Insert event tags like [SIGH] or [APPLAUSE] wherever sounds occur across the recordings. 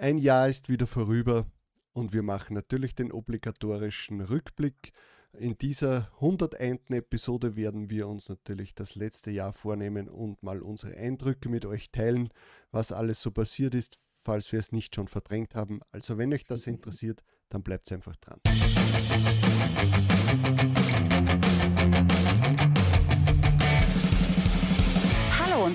Ein Jahr ist wieder vorüber und wir machen natürlich den obligatorischen Rückblick. In dieser 101. Episode werden wir uns natürlich das letzte Jahr vornehmen und mal unsere Eindrücke mit euch teilen, was alles so passiert ist, falls wir es nicht schon verdrängt haben. Also wenn euch das [LAUGHS] interessiert, dann bleibt einfach dran.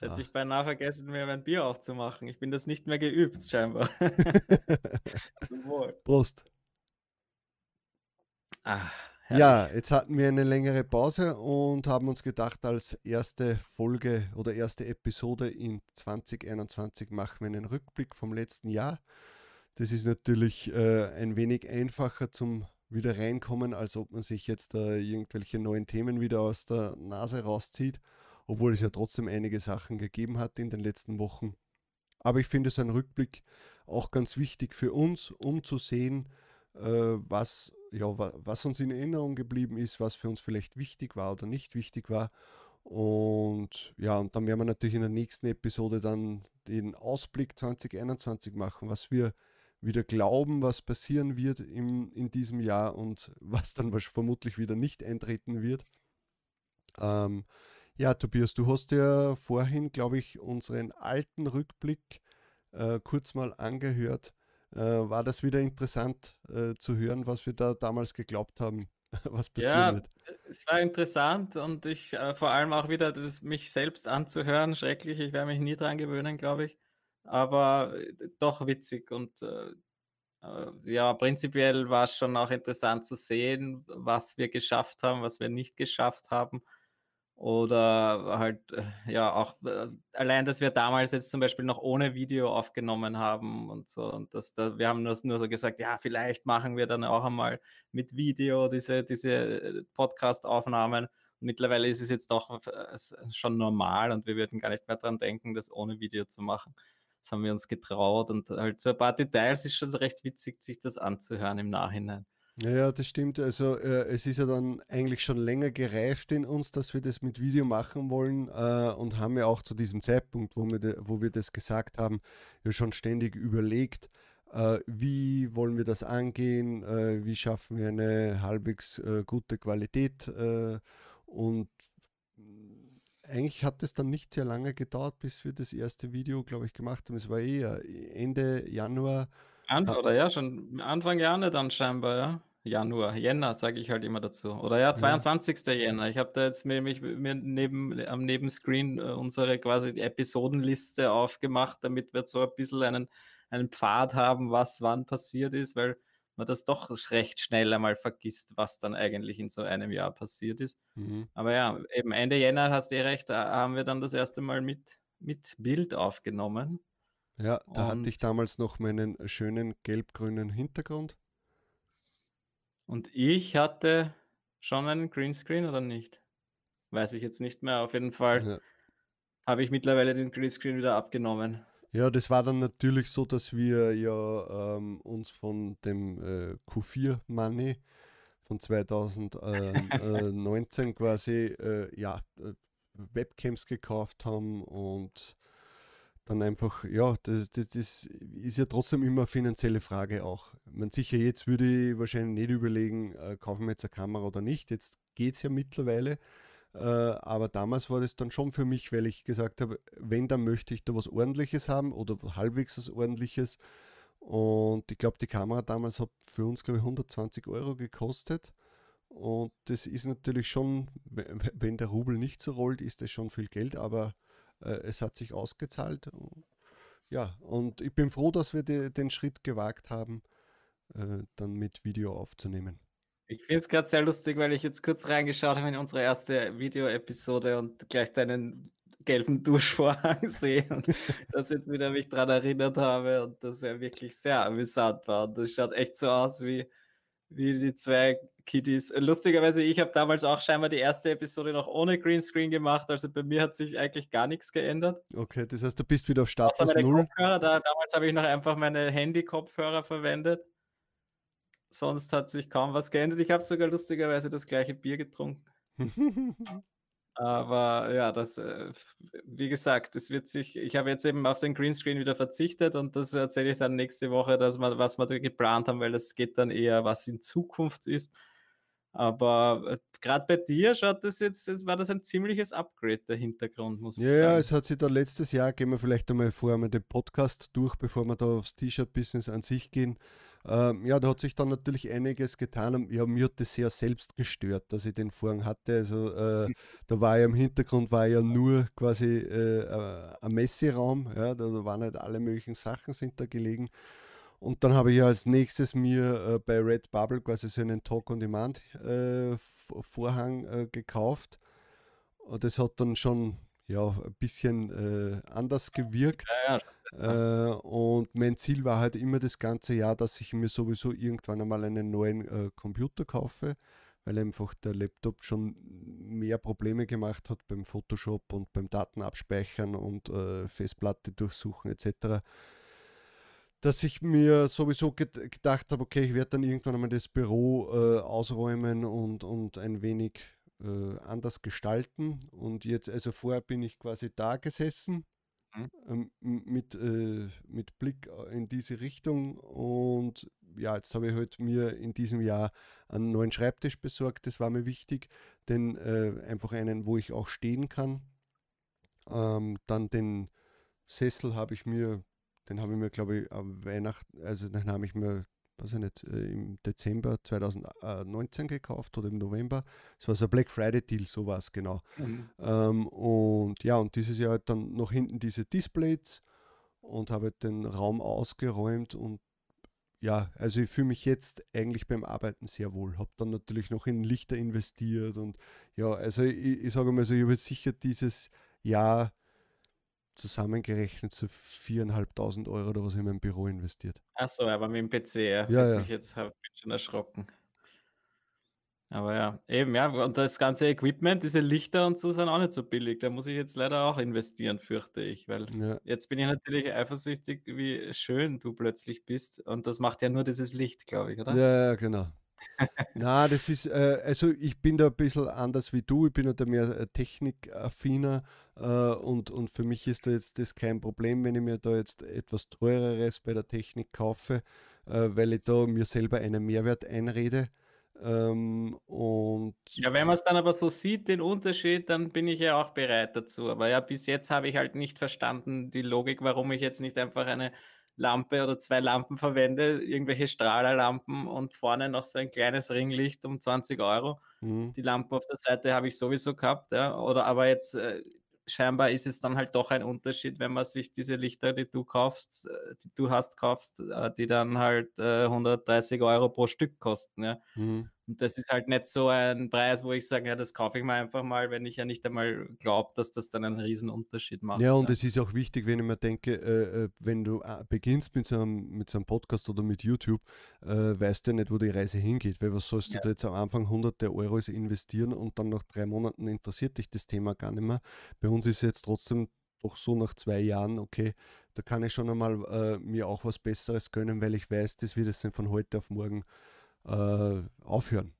Jetzt hätte ah. ich beinahe vergessen, mir mein Bier aufzumachen. Ich bin das nicht mehr geübt, scheinbar. [LAUGHS] Zum Wohl. Prost. Ah, ja, jetzt hatten wir eine längere Pause und haben uns gedacht, als erste Folge oder erste Episode in 2021 machen wir einen Rückblick vom letzten Jahr. Das ist natürlich äh, ein wenig einfacher zum wieder reinkommen, als ob man sich jetzt äh, irgendwelche neuen Themen wieder aus der Nase rauszieht, obwohl es ja trotzdem einige Sachen gegeben hat in den letzten Wochen. Aber ich finde es ein Rückblick auch ganz wichtig für uns, um zu sehen, äh, was ja, was uns in Erinnerung geblieben ist, was für uns vielleicht wichtig war oder nicht wichtig war. Und ja, und dann werden wir natürlich in der nächsten Episode dann den Ausblick 2021 machen, was wir wieder glauben, was passieren wird im, in diesem Jahr und [LAUGHS] was dann vermutlich wieder nicht eintreten wird. Ähm, ja, Tobias, du hast ja vorhin, glaube ich, unseren alten Rückblick äh, kurz mal angehört äh, war das wieder interessant äh, zu hören, was wir da damals geglaubt haben, [LAUGHS] was passiert ja, wird. Es war interessant und ich äh, vor allem auch wieder das, mich selbst anzuhören, schrecklich. Ich werde mich nie dran gewöhnen, glaube ich. Aber äh, doch witzig und äh, ja, prinzipiell war es schon auch interessant zu sehen, was wir geschafft haben, was wir nicht geschafft haben oder halt, äh, ja, auch äh, allein, dass wir damals jetzt zum Beispiel noch ohne Video aufgenommen haben und so. Und das, da, wir haben nur, nur so gesagt, ja, vielleicht machen wir dann auch einmal mit Video diese, diese äh, Podcast-Aufnahmen. Mittlerweile ist es jetzt doch schon normal und wir würden gar nicht mehr dran denken, das ohne Video zu machen. Das haben wir uns getraut und halt so ein paar Details ist schon recht witzig, sich das anzuhören im Nachhinein. Ja, das stimmt. Also äh, es ist ja dann eigentlich schon länger gereift in uns, dass wir das mit Video machen wollen äh, und haben ja auch zu diesem Zeitpunkt, wo wir, wo wir das gesagt haben, ja schon ständig überlegt, äh, wie wollen wir das angehen, äh, wie schaffen wir eine halbwegs äh, gute Qualität äh, und eigentlich hat es dann nicht sehr lange gedauert, bis wir das erste Video, glaube ich, gemacht haben. Es war eher Ende Januar. An, oder ja, schon Anfang Januar dann scheinbar, ja. Januar, Jänner sage ich halt immer dazu. Oder ja, 22. Ja. Jänner. Ich habe da jetzt mir, mich, mir neben, am Nebenscreen äh, unsere quasi Episodenliste aufgemacht, damit wir so ein bisschen einen, einen Pfad haben, was wann passiert ist, weil man das doch recht schnell einmal vergisst, was dann eigentlich in so einem Jahr passiert ist. Mhm. Aber ja, eben Ende Jänner hast du eh recht, da haben wir dann das erste Mal mit, mit Bild aufgenommen. Ja, da Und hatte ich damals noch meinen schönen gelb-grünen Hintergrund. Und ich hatte schon einen Greenscreen oder nicht? Weiß ich jetzt nicht mehr. Auf jeden Fall ja. habe ich mittlerweile den Greenscreen wieder abgenommen. Ja, das war dann natürlich so, dass wir ja ähm, uns von dem äh, Q4 Money von 2019 [LAUGHS] quasi äh, ja, äh, Webcams gekauft haben und dann einfach, ja, das, das, das, ist ja trotzdem immer eine finanzielle Frage auch. Man sicher, jetzt würde ich wahrscheinlich nicht überlegen, äh, kaufen wir jetzt eine Kamera oder nicht. Jetzt geht es ja mittlerweile. Äh, aber damals war das dann schon für mich, weil ich gesagt habe, wenn, dann möchte ich da was Ordentliches haben oder halbwegs was Ordentliches. Und ich glaube, die Kamera damals hat für uns, glaube ich, 120 Euro gekostet. Und das ist natürlich schon, wenn der Rubel nicht so rollt, ist das schon viel Geld, aber es hat sich ausgezahlt. Ja, und ich bin froh, dass wir de, den Schritt gewagt haben, äh, dann mit Video aufzunehmen. Ich finde es gerade sehr lustig, weil ich jetzt kurz reingeschaut habe in unsere erste Video-Episode und gleich deinen gelben Duschvorhang [LAUGHS] sehe und das jetzt wieder mich daran erinnert habe und das ja wirklich sehr amüsant war. Und das schaut echt so aus wie, wie die zwei Kiddies. Lustigerweise, ich habe damals auch scheinbar die erste Episode noch ohne Greenscreen gemacht. Also bei mir hat sich eigentlich gar nichts geändert. Okay, das heißt, du bist wieder auf Status Null. Kopfhörer, da, damals habe ich noch einfach meine Handy-Kopfhörer verwendet. Sonst hat sich kaum was geändert. Ich habe sogar lustigerweise das gleiche Bier getrunken. [LAUGHS] Aber ja, das, äh, wie gesagt, das wird sich, ich habe jetzt eben auf den Greenscreen wieder verzichtet und das erzähle ich dann nächste Woche, dass wir, was wir da geplant haben, weil das geht dann eher, was in Zukunft ist. Aber äh, gerade bei dir schaut das jetzt, war das ein ziemliches Upgrade, der Hintergrund, muss ich ja, sagen. Ja, es hat sich da letztes Jahr, gehen wir vielleicht einmal vorher mal den Podcast durch, bevor wir da aufs T-Shirt-Business an sich gehen. Ähm, ja, da hat sich dann natürlich einiges getan. Ja, mir hat das sehr selbst gestört, dass ich den Vorhang hatte. Also äh, [LAUGHS] da war ja im Hintergrund war ja nur quasi äh, äh, ein Messeraum. Ja, da, da, waren halt alle möglichen Sachen sind da gelegen. Und dann habe ich als nächstes mir äh, bei Redbubble quasi so einen Talk-on-Demand-Vorhang äh, äh, gekauft. Und das hat dann schon ja, ein bisschen anders gewirkt. Ja, ja äh, und mein Ziel war halt immer das ganze Jahr, dass ich mir sowieso irgendwann einmal einen neuen äh, Computer kaufe, weil einfach der Laptop schon mehr Probleme gemacht hat beim Photoshop und beim Datenabspeichern und äh, Festplatte durchsuchen etc. Dass ich mir sowieso ged gedacht habe, okay, ich werde dann irgendwann einmal das Büro äh, ausräumen und, und ein wenig äh, anders gestalten. Und jetzt, also vorher bin ich quasi da gesessen mhm. ähm, mit, äh, mit Blick in diese Richtung. Und ja, jetzt habe ich halt mir in diesem Jahr einen neuen Schreibtisch besorgt. Das war mir wichtig, denn äh, einfach einen, wo ich auch stehen kann. Ähm, dann den Sessel habe ich mir, den habe ich mir, glaube ich, am Weihnachten, also den habe ich mir weiß ich nicht, äh, im Dezember 2019 gekauft oder im November. Es war so ein Black Friday Deal, so war es genau. Mhm. Ähm, und ja, und dieses Jahr halt dann noch hinten diese Displays und habe halt den Raum ausgeräumt und ja, also ich fühle mich jetzt eigentlich beim Arbeiten sehr wohl. Habe dann natürlich noch in Lichter investiert und ja, also ich, ich sage mal so, ich habe jetzt sicher dieses Jahr zusammengerechnet so 4.500 Euro oder was in mein Büro investiert. Ach so, aber mit dem PC, ja. Ja, ja. Ich jetzt habe schon erschrocken. Aber ja, eben, ja, und das ganze Equipment, diese Lichter und so sind auch nicht so billig. Da muss ich jetzt leider auch investieren, fürchte ich, weil ja. jetzt bin ich natürlich eifersüchtig, wie schön du plötzlich bist. Und das macht ja nur dieses Licht, glaube ich, oder? Ja, ja, genau. [LAUGHS] Na, das ist, äh, also ich bin da ein bisschen anders wie du, ich bin da mehr äh, technikaffiner und, und für mich ist da jetzt das kein Problem, wenn ich mir da jetzt etwas teureres bei der Technik kaufe, äh, weil ich da mir selber einen Mehrwert einrede. Ähm, und ja, wenn man es dann aber so sieht, den Unterschied, dann bin ich ja auch bereit dazu. Aber ja, bis jetzt habe ich halt nicht verstanden die Logik, warum ich jetzt nicht einfach eine Lampe oder zwei Lampen verwende, irgendwelche Strahlerlampen und vorne noch so ein kleines Ringlicht um 20 Euro. Mhm. Die Lampe auf der Seite habe ich sowieso gehabt, ja. Oder aber jetzt äh, scheinbar ist es dann halt doch ein Unterschied, wenn man sich diese Lichter, die du kaufst, äh, die du hast, kaufst, äh, die dann halt äh, 130 Euro pro Stück kosten, ja. Mhm. Und das ist halt nicht so ein Preis, wo ich sage, ja, das kaufe ich mir einfach mal, wenn ich ja nicht einmal glaube, dass das dann einen riesen Unterschied macht. Ja, und ja. es ist auch wichtig, wenn ich mir denke, äh, äh wenn du äh, beginnst mit so, einem, mit so einem Podcast oder mit YouTube, äh, weißt du ja nicht, wo die Reise hingeht, weil was sollst ja. du da jetzt am Anfang hunderte Euro investieren und dann nach drei Monaten interessiert dich das Thema gar nicht mehr. Bei uns ist jetzt trotzdem doch so nach zwei Jahren, okay, da kann ich schon einmal äh, mir auch was Besseres gönnen, weil ich weiß, das wird es dann von heute auf morgen äh, aufhören.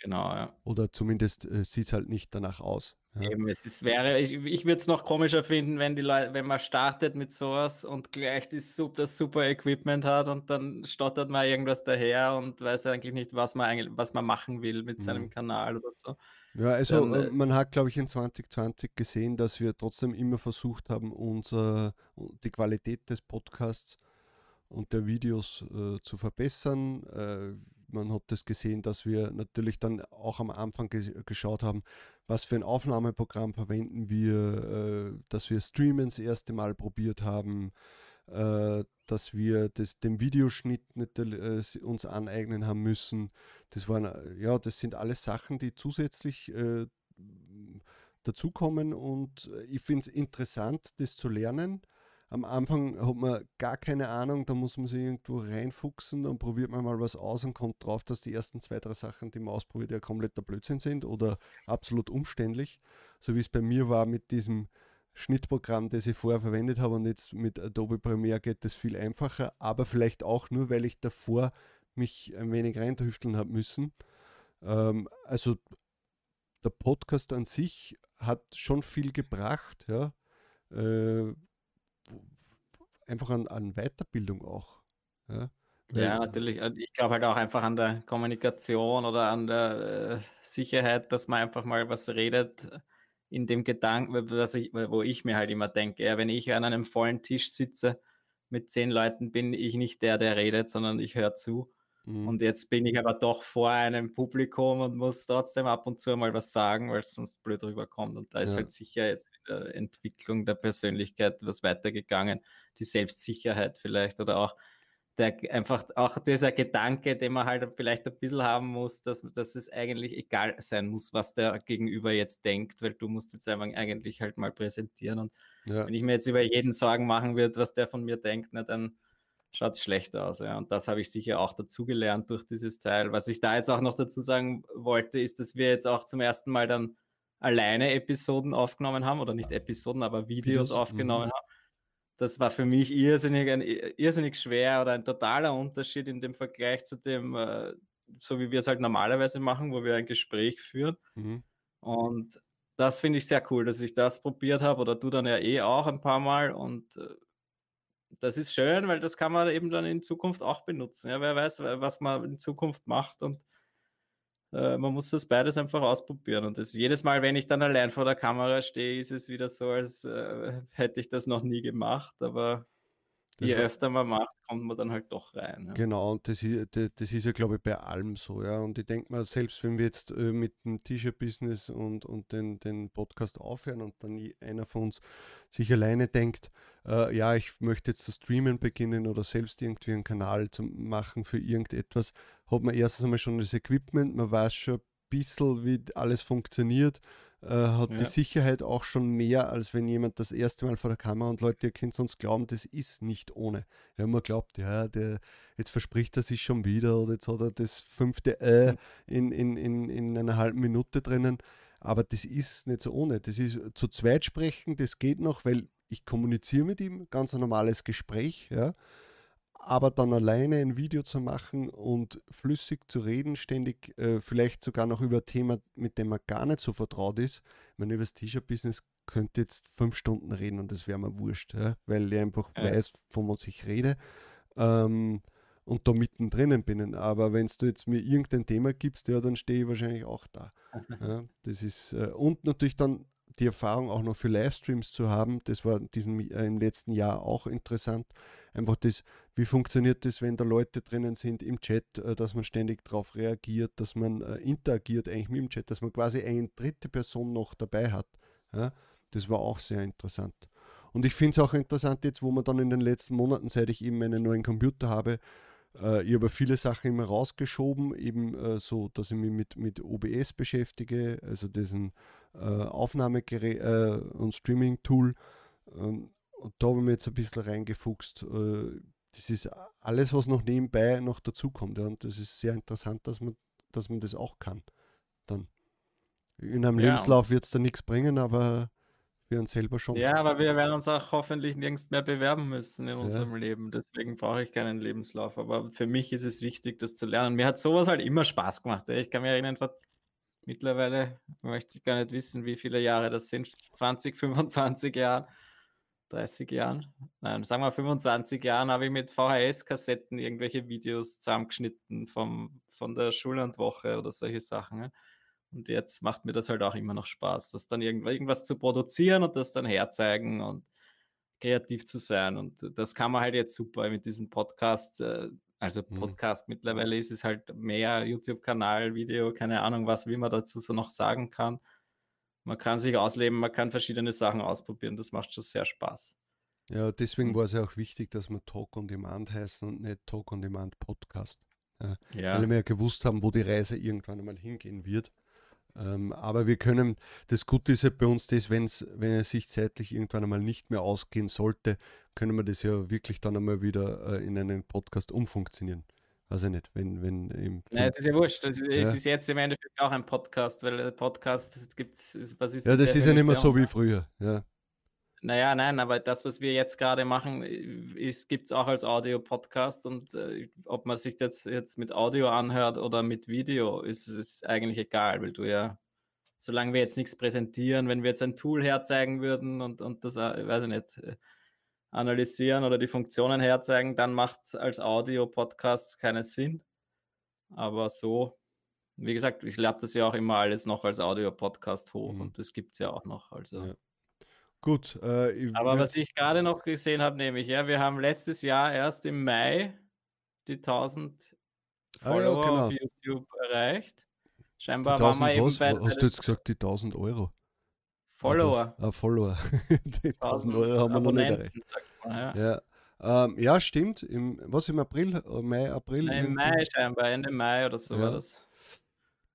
Genau, ja. Oder zumindest äh, sieht es halt nicht danach aus. Ja. Eben, es ist, wäre, ich, ich würde es noch komischer finden, wenn die Leute, wenn man startet mit sowas und gleich die super, das super Equipment hat und dann stottert man irgendwas daher und weiß eigentlich nicht, was man eigentlich, was man machen will mit seinem mhm. Kanal oder so. Ja, also dann, äh, man hat, glaube ich, in 2020 gesehen, dass wir trotzdem immer versucht haben, unser, die Qualität des Podcasts und der Videos äh, zu verbessern. Äh, man hat das gesehen, dass wir natürlich dann auch am Anfang ge geschaut haben, was für ein Aufnahmeprogramm verwenden wir, äh, dass wir Streamen das erste Mal probiert haben, äh, dass wir das, den Videoschnitt nicht, äh, uns aneignen haben müssen. Das waren, äh, ja, das sind alles Sachen, die zusätzlich äh, dazukommen und äh, ich finde es interessant, das zu lernen. Am Anfang hat man gar keine Ahnung, da muss man sich irgendwo reinfuchsen, dann probiert man mal was aus und kommt drauf, dass die ersten zwei, drei Sachen, die man ausprobiert, ja kompletter Blödsinn sind oder absolut umständlich. So wie es bei mir war mit diesem Schnittprogramm, das ich vorher verwendet habe und jetzt mit Adobe Premiere geht das viel einfacher, aber vielleicht auch nur, weil ich davor mich ein wenig reintüfteln habe müssen. Ähm, also der Podcast an sich hat schon viel gebracht, ja. Äh, einfach an, an Weiterbildung auch. Ja, ja natürlich. Ich glaube halt auch einfach an der Kommunikation oder an der äh, Sicherheit, dass man einfach mal was redet in dem Gedanken, ich, wo ich mir halt immer denke, ja, wenn ich an einem vollen Tisch sitze mit zehn Leuten, bin ich nicht der, der redet, sondern ich höre zu. Mhm. Und jetzt bin ich aber doch vor einem Publikum und muss trotzdem ab und zu mal was sagen, weil es sonst blöd rüberkommt. Und da ist ja. halt sicher jetzt wieder Entwicklung der Persönlichkeit was weitergegangen. Die Selbstsicherheit vielleicht oder auch der einfach auch dieser Gedanke, den man halt vielleicht ein bisschen haben muss, dass, dass es eigentlich egal sein muss, was der Gegenüber jetzt denkt, weil du musst jetzt einfach eigentlich halt mal präsentieren. Und ja. wenn ich mir jetzt über jeden Sorgen machen würde, was der von mir denkt, na, dann schaut es schlecht aus. Ja. Und das habe ich sicher auch dazugelernt durch dieses Teil. Was ich da jetzt auch noch dazu sagen wollte, ist, dass wir jetzt auch zum ersten Mal dann alleine Episoden aufgenommen haben, oder nicht Episoden, aber Videos, Videos aufgenommen mhm. haben. Das war für mich irrsinnig, ein, irrsinnig schwer oder ein totaler Unterschied in dem Vergleich zu dem, äh, so wie wir es halt normalerweise machen, wo wir ein Gespräch führen. Mhm. Und das finde ich sehr cool, dass ich das probiert habe oder du dann ja eh auch ein paar Mal und äh, das ist schön, weil das kann man eben dann in Zukunft auch benutzen. Ja, wer weiß, was man in Zukunft macht und äh, man muss das beides einfach ausprobieren. Und das, jedes Mal, wenn ich dann allein vor der Kamera stehe, ist es wieder so, als äh, hätte ich das noch nie gemacht. Aber das je öfter man macht, kommt man dann halt doch rein. Ja. Genau, und das ist, das ist ja, glaube ich, bei allem so. Ja. Und ich denke mal, selbst wenn wir jetzt äh, mit dem T-Shirt-Business und, und den, den Podcast aufhören und dann einer von uns sich alleine denkt, äh, ja, ich möchte jetzt zu streamen beginnen oder selbst irgendwie einen Kanal zu machen für irgendetwas, hat man erstens einmal schon das Equipment, man weiß schon ein bisschen, wie alles funktioniert äh, hat ja. die Sicherheit auch schon mehr, als wenn jemand das erste Mal vor der Kamera und Leute, ihr könnt sonst glauben, das ist nicht ohne. Ja, man glaubt, ja, der, jetzt verspricht er sich schon wieder oder jetzt hat er das fünfte Äh in, in, in, in einer halben Minute drinnen. Aber das ist nicht so ohne. Das ist zu zweit sprechen, das geht noch, weil ich kommuniziere mit ihm, ganz ein normales Gespräch, ja aber dann alleine ein Video zu machen und flüssig zu reden, ständig, äh, vielleicht sogar noch über ein Thema, mit dem man gar nicht so vertraut ist. Ich meine, über das T-Shirt-Business könnte jetzt fünf Stunden reden und das wäre mir wurscht, ja? weil ich einfach ja. weiß, von was ich rede ähm, und da mittendrin bin. Aber wenn du jetzt mir irgendein Thema gibst, ja, dann stehe ich wahrscheinlich auch da. [LAUGHS] ja? Das ist, äh, und natürlich dann die Erfahrung auch noch für Livestreams zu haben, das war diesen, äh, im letzten Jahr auch interessant. Einfach das, wie funktioniert das, wenn da Leute drinnen sind im Chat, äh, dass man ständig darauf reagiert, dass man äh, interagiert eigentlich mit dem Chat, dass man quasi eine dritte Person noch dabei hat. Ja? Das war auch sehr interessant. Und ich finde es auch interessant jetzt, wo man dann in den letzten Monaten, seit ich eben einen neuen Computer habe, äh, ich habe viele Sachen immer rausgeschoben, eben äh, so, dass ich mich mit, mit OBS beschäftige, also diesen äh, Aufnahmegerät äh, und Streaming-Tool. Ähm, und da habe ich mir jetzt ein bisschen reingefuchst. Äh, das ist alles, was noch nebenbei noch dazukommt. Ja, und das ist sehr interessant, dass man, dass man das auch kann. Dann. In einem ja. Lebenslauf wird es da nichts bringen, aber wir uns selber schon. Ja, aber wir werden uns auch hoffentlich nirgends mehr bewerben müssen in unserem ja. Leben. Deswegen brauche ich keinen Lebenslauf. Aber für mich ist es wichtig, das zu lernen. Mir hat sowas halt immer Spaß gemacht. Ich kann mich erinnern, vor mittlerweile, möchte ich gar nicht wissen, wie viele Jahre das sind, 20, 25 Jahren, 30 Jahren, nein, sagen wir 25 Jahren, habe ich mit VHS-Kassetten irgendwelche Videos zusammengeschnitten vom, von der Schullandwoche oder solche Sachen. Und jetzt macht mir das halt auch immer noch Spaß, das dann irgendwas zu produzieren und das dann herzeigen und kreativ zu sein. Und das kann man halt jetzt super mit diesem Podcast äh, also mhm. Podcast mhm. mittlerweile ist es halt mehr YouTube-Kanal, Video, keine Ahnung was, wie man dazu so noch sagen kann. Man kann sich ausleben, man kann verschiedene Sachen ausprobieren. Das macht schon sehr Spaß. Ja, deswegen war es ja auch wichtig, dass wir Talk on Demand heißen und nicht Talk on Demand Podcast. Ja, ja. Weil wir ja gewusst haben, wo die Reise irgendwann einmal hingehen wird. Ähm, aber wir können, das Gute ist ja bei uns das, wenn's, wenn es sich zeitlich irgendwann einmal nicht mehr ausgehen sollte, können wir das ja wirklich dann einmal wieder äh, in einen Podcast umfunktionieren. Weiß ich nicht, wenn, wenn im Nein, das ist ja wurscht. Das ist, ja. es ist jetzt im Endeffekt auch ein Podcast, weil Podcast gibt es, was ist Ja, das ist ja nicht mehr so wie früher, ja. Naja, nein, aber das, was wir jetzt gerade machen, gibt es auch als Audio-Podcast und äh, ob man sich das jetzt mit Audio anhört oder mit Video, ist es eigentlich egal, weil du ja, solange wir jetzt nichts präsentieren, wenn wir jetzt ein Tool herzeigen würden und, und das, äh, weiß ich nicht, äh, analysieren oder die Funktionen herzeigen, dann macht es als Audio-Podcast keinen Sinn. Aber so, wie gesagt, ich lade das ja auch immer alles noch als Audio-Podcast hoch mhm. und das gibt es ja auch noch. Also. Ja. Gut. Äh, Aber was ich gerade noch gesehen habe, nämlich, ja, wir haben letztes Jahr erst im Mai die 1000 Follower ah, ja, genau. auf YouTube erreicht. Scheinbar waren wir eben bei. Hast du jetzt gesagt, die 1000 Euro? Follower. Ah, Follower. [LAUGHS] die 1000 Euro haben wir noch nicht erreicht. Man, ja. Ja. Ähm, ja. stimmt. Im, was im April? Mai, April? Nein, Im Mai scheinbar, Ende Mai oder so war das.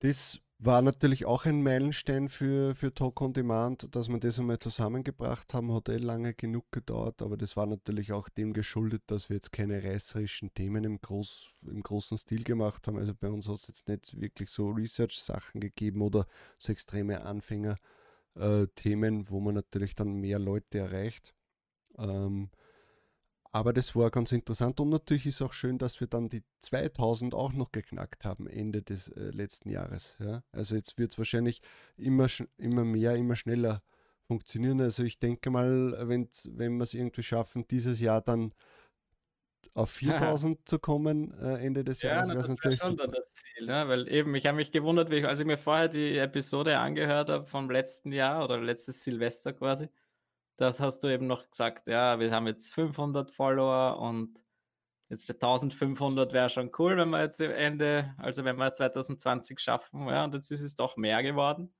Das war natürlich auch ein Meilenstein für, für Talk on Demand, dass wir das einmal zusammengebracht haben. Hat eh lange genug gedauert, aber das war natürlich auch dem geschuldet, dass wir jetzt keine reißerischen Themen im, Groß, im großen Stil gemacht haben. Also bei uns hat es jetzt nicht wirklich so Research-Sachen gegeben oder so extreme Anfänger-Themen, äh, wo man natürlich dann mehr Leute erreicht. Ähm, aber das war ganz interessant und natürlich ist auch schön, dass wir dann die 2000 auch noch geknackt haben, Ende des äh, letzten Jahres. Ja? Also jetzt wird es wahrscheinlich immer, immer mehr, immer schneller funktionieren. Also ich denke mal, wenn wir es irgendwie schaffen, dieses Jahr dann auf [LAUGHS] 4000 zu kommen äh, Ende des ja, Jahres. Ja, das wäre schon dann das Ziel, ne? weil eben, ich habe mich gewundert, ich, als ich mir vorher die Episode angehört habe vom letzten Jahr oder letztes Silvester quasi, das hast du eben noch gesagt, ja, wir haben jetzt 500 Follower und jetzt 1500 wäre schon cool, wenn wir jetzt am Ende, also wenn wir 2020 schaffen, ja, und jetzt ist es doch mehr geworden.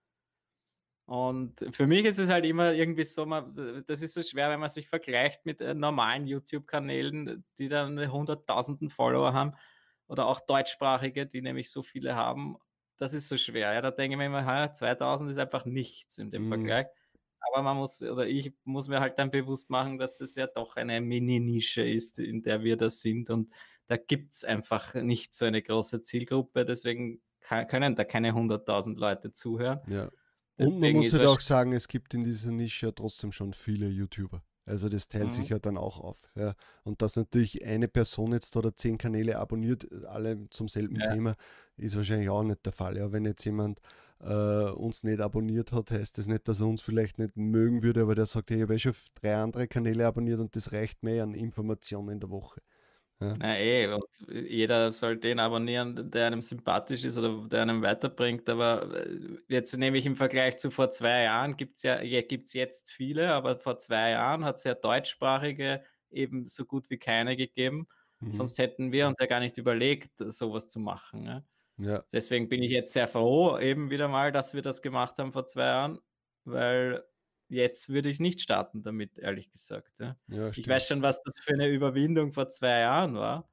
Und für mich ist es halt immer irgendwie so, man, das ist so schwer, wenn man sich vergleicht mit äh, normalen YouTube-Kanälen, die dann hunderttausenden Follower haben oder auch deutschsprachige, die nämlich so viele haben. Das ist so schwer. Ja, da denke ich mir immer, 2000 ist einfach nichts in dem mm. Vergleich aber man muss, oder ich muss mir halt dann bewusst machen, dass das ja doch eine Mini-Nische ist, in der wir da sind. Und da gibt es einfach nicht so eine große Zielgruppe. Deswegen kann, können da keine 100.000 Leute zuhören. Ja. Und man muss halt auch sagen, es gibt in dieser Nische ja trotzdem schon viele YouTuber. Also das teilt mhm. sich ja dann auch auf. Ja. Und dass natürlich eine Person jetzt oder zehn Kanäle abonniert, alle zum selben ja. Thema, ist wahrscheinlich auch nicht der Fall. Ja, wenn jetzt jemand äh, uns nicht abonniert hat, heißt das nicht, dass er uns vielleicht nicht mögen würde, aber der sagt, hey, ich habe eh schon drei andere Kanäle abonniert und das reicht mir an Informationen in der Woche. Ja. Na eh, und jeder soll den abonnieren, der einem sympathisch ist oder der einem weiterbringt. Aber äh, jetzt nehme ich im Vergleich zu vor zwei Jahren, gibt es ja, ja gibt's jetzt viele, aber vor zwei Jahren hat es ja deutschsprachige eben so gut wie keine gegeben. Mhm. Sonst hätten wir uns ja gar nicht überlegt, sowas zu machen. Ja? Ja. Deswegen bin ich jetzt sehr froh, eben wieder mal, dass wir das gemacht haben vor zwei Jahren, weil jetzt würde ich nicht starten damit, ehrlich gesagt. Ja. Ja, ich weiß schon, was das für eine Überwindung vor zwei Jahren war.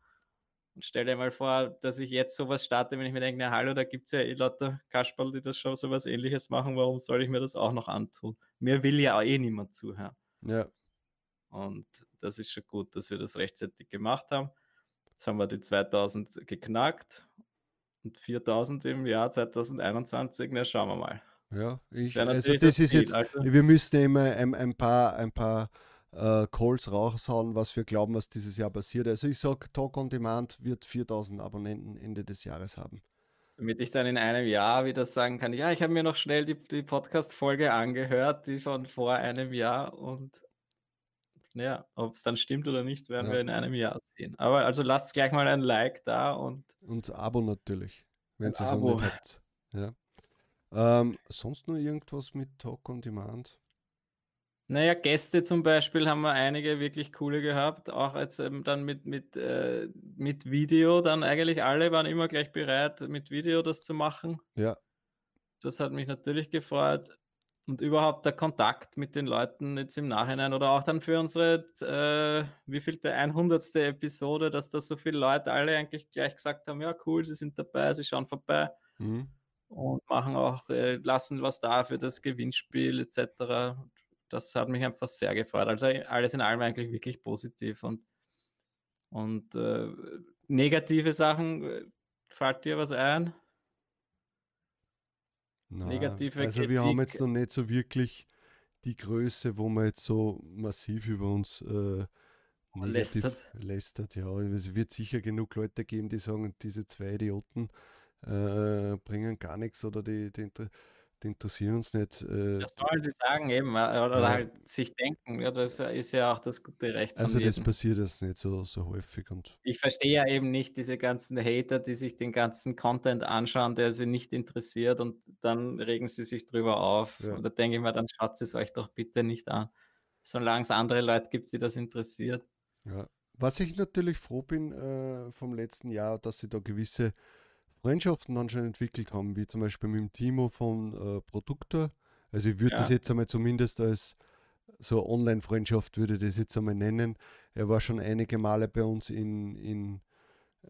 Und stell dir mal vor, dass ich jetzt sowas starte, wenn ich mir denke, na hallo, da gibt es ja eh lauter Kasperl, die das schon sowas ähnliches machen, warum soll ich mir das auch noch antun? Mir will ja auch eh niemand zuhören. Ja. Und das ist schon gut, dass wir das rechtzeitig gemacht haben. Jetzt haben wir die 2000 geknackt und 4000 im Jahr 2021, na schauen wir mal. Ja, ich, das also das ist jetzt, also. wir müssten immer ein, ein paar, ein paar äh, Calls raushauen, was wir glauben, was dieses Jahr passiert. Also ich sage, Talk on Demand wird 4000 Abonnenten Ende des Jahres haben. Damit ich dann in einem Jahr wieder sagen kann, ja, ich habe mir noch schnell die, die Podcast-Folge angehört, die von vor einem Jahr und ja, ob es dann stimmt oder nicht, werden ja. wir in einem Jahr sehen. Aber also lasst gleich mal ein Like da und. Und Abo natürlich, wenn ihr es noch habt. Ja. Ähm, sonst nur irgendwas mit Talk on Demand? Naja, Gäste zum Beispiel haben wir einige wirklich coole gehabt. Auch jetzt eben dann mit, mit, äh, mit Video, dann eigentlich alle waren immer gleich bereit, mit Video das zu machen. Ja. Das hat mich natürlich gefreut. Und überhaupt der Kontakt mit den Leuten jetzt im Nachhinein oder auch dann für unsere, äh, wie viel der 100. Episode, dass da so viele Leute alle eigentlich gleich gesagt haben, ja cool, sie sind dabei, sie schauen vorbei. Mhm. und machen auch, äh, lassen was da für das Gewinnspiel etc. Das hat mich einfach sehr gefreut. Also alles in allem eigentlich wirklich positiv und, und äh, negative Sachen, äh, fällt dir was ein? Na, Negative also wir haben jetzt Kritik. noch nicht so wirklich die Größe, wo man jetzt so massiv über uns äh, Lästert. lästert. Ja, es wird sicher genug Leute geben, die sagen, diese zwei Idioten äh, bringen gar nichts oder die, die, die interessieren uns nicht. Äh, Das sollen sie sagen eben, oder Ja. halt sich denken. Ja, das ist ja auch das gute Recht von also das jedem. passiert jetzt nicht so, so häufig und Ich verstehe ja eben nicht diese ganzen Hater, die sich den ganzen Content anschauen, der sie nicht interessiert und dann regen sie sich drüber auf. Ja. Und da denke ich mir, dann schaut es euch doch bitte nicht an. Solange es andere Leute gibt, die das interessiert. Ja. Was ich natürlich froh bin äh, vom letzten Jahr, dass sie da gewisse Freundschaften dann schon entwickelt haben, wie zum Beispiel mit dem Timo von äh, Produktor. Also ich würde das Ja. jetzt einmal zumindest als so Online-Freundschaft würde ich das jetzt einmal nennen. Er war schon einige Male bei uns in, in,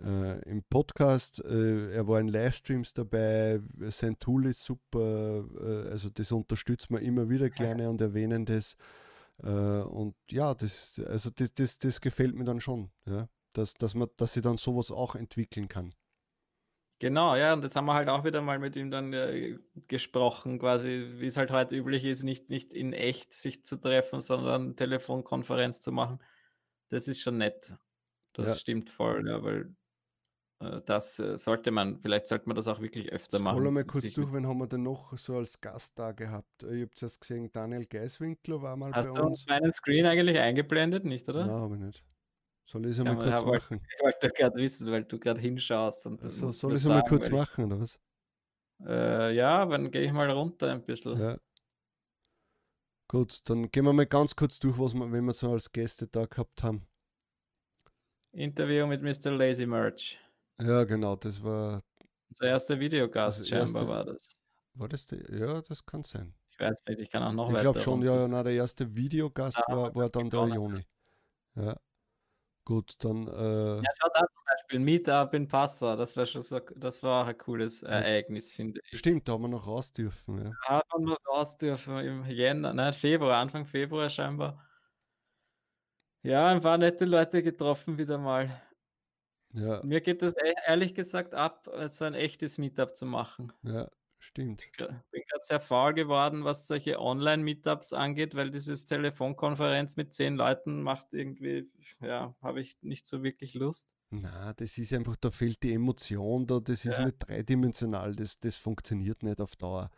äh, im Podcast, äh, er war in Livestreams dabei, sein Tool ist super, äh, also das unterstützen wir immer wieder gerne und erwähnen das. Äh, und ja, das, also das, das, das gefällt mir dann schon, ja, dass, dass, man, dass sie dann sowas auch entwickeln kann. Genau, ja, und das haben wir halt auch wieder mal mit ihm dann äh, gesprochen, quasi, wie es halt heute üblich ist, nicht, nicht in echt sich zu treffen, sondern Telefonkonferenz zu machen. Das ist schon nett. Das Ja. stimmt voll, ja, weil äh, das äh, sollte man, vielleicht sollte man das auch wirklich öfter Scroll machen. mal kurz durch, wen haben wir denn noch so als Gast da gehabt? Äh, Ich habe zuerst gesehen, Daniel Geiswinkler war mal Hast bei du uns. meinen Screen eigentlich eingeblendet, nicht, oder? Nein, habe ich nicht. Soll ich es einmal kurz machen? [LAUGHS] Ich wollte gerade wissen, weil du gerade hinschaust und Also, soll ich es einmal kurz ich- machen, oder was? Äh, ja, dann gehe ich mal runter ein bisschen. Ja. Gut, dann gehen wir mal ganz kurz durch, was wir, wenn wir so als Gäste da gehabt haben. Interview mit Mr. Lazy Merch. Ja, genau, das war, Unser erster Videogast Das scheinbar erste- war das. war das der? Ja, das kann sein. Ich weiß nicht, ich kann auch noch Ich weiter glaube schon, ja, na, der erste Videogast Ah, war, war dann der. Joni. Ja. Gut, dann, äh, Ja, schau da zum Beispiel, Meetup in Passau, das war schon so, das war auch ein cooles Ereignis, finde ich. stimmt, da haben wir noch raus dürfen. Ja. Hat man noch raus dürfen im Jänner, nein, Februar, Anfang Februar scheinbar. Ja, ein paar nette Leute getroffen wieder mal. Ja, Mir geht es e- ehrlich gesagt ab, äh, so ein echtes Meetup zu machen. ja, stimmt. Ich bin gerade sehr faul geworden, was solche Online-Meetups angeht, weil dieses Telefonkonferenz mit zehn Leuten macht irgendwie, ja, habe ich nicht so wirklich Lust. Na, das ist einfach, da fehlt die Emotion da, das ist Ja. nicht dreidimensional, das, das funktioniert nicht auf Dauer.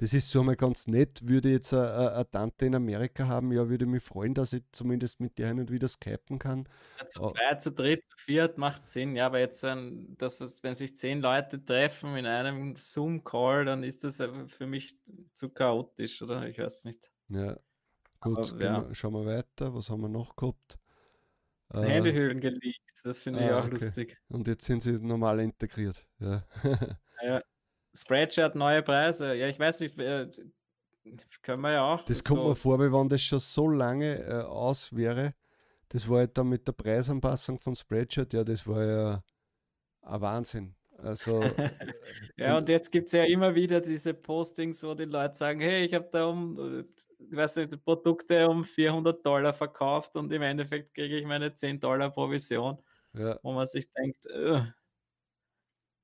Das ist so mal ganz nett, würde jetzt eine, Tante in Amerika haben, ja, würde mich freuen, dass ich zumindest mit der hin und wieder skypen kann. Ja, zu Oh. zweit, zu dritt, zu viert macht Sinn, ja, aber jetzt, ein, das, wenn sich zehn Leute treffen in einem Zoom-Call, dann ist das äh, für mich zu chaotisch, oder? Ich weiß nicht. Ja, gut, Aber, ja. wir, schauen wir weiter, was haben wir noch gehabt? Äh, Handyhüllen geleakt, das finde ich ah, auch okay. lustig. und jetzt sind sie normal integriert. Ja. [LAUGHS] Ja. Spreadshirt, neue Preise, ja, ich weiß nicht, äh, können wir ja auch. Das kommt so- mir vor, wie wenn das schon so lange äh, aus wäre. Das war halt dann mit der Preisanpassung von Spreadshirt, ja, das war ja ein Wahnsinn. Also, [LAUGHS] Ja, Und- jetzt gibt es ja immer wieder diese Postings, wo die Leute sagen, hey, ich habe da um, äh, weiß nicht, Produkte um 400 Dollar verkauft und im Endeffekt kriege ich meine 10 Dollar Provision, ja, wo man sich denkt, äh,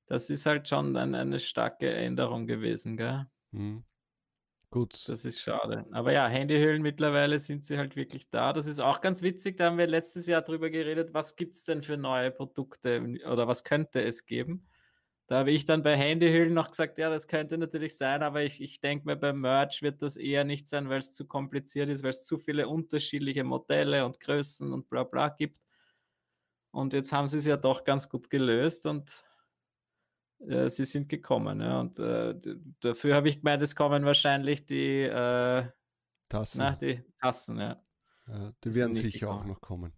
das ist halt schon ein, eine starke Änderung gewesen, gell? hm. gut. Das ist schade. Aber ja, Handyhüllen mittlerweile sind sie halt wirklich da. Das ist auch ganz witzig. Da haben wir letztes Jahr drüber geredet, was gibt es denn für neue Produkte oder was könnte es geben. Da habe ich dann bei Handyhüllen noch gesagt, ja, das könnte natürlich sein, aber ich, ich denke mir, beim Merch wird das eher nicht sein, weil es zu kompliziert ist, weil es zu viele unterschiedliche Modelle und Größen und bla bla gibt. Und jetzt haben sie es ja doch ganz gut gelöst und äh, sie sind gekommen. Ja, und äh, dafür habe ich gemeint, es kommen wahrscheinlich die, äh, Tassen. na, die Tassen, ja. ja, die die werden sicher auch noch kommen.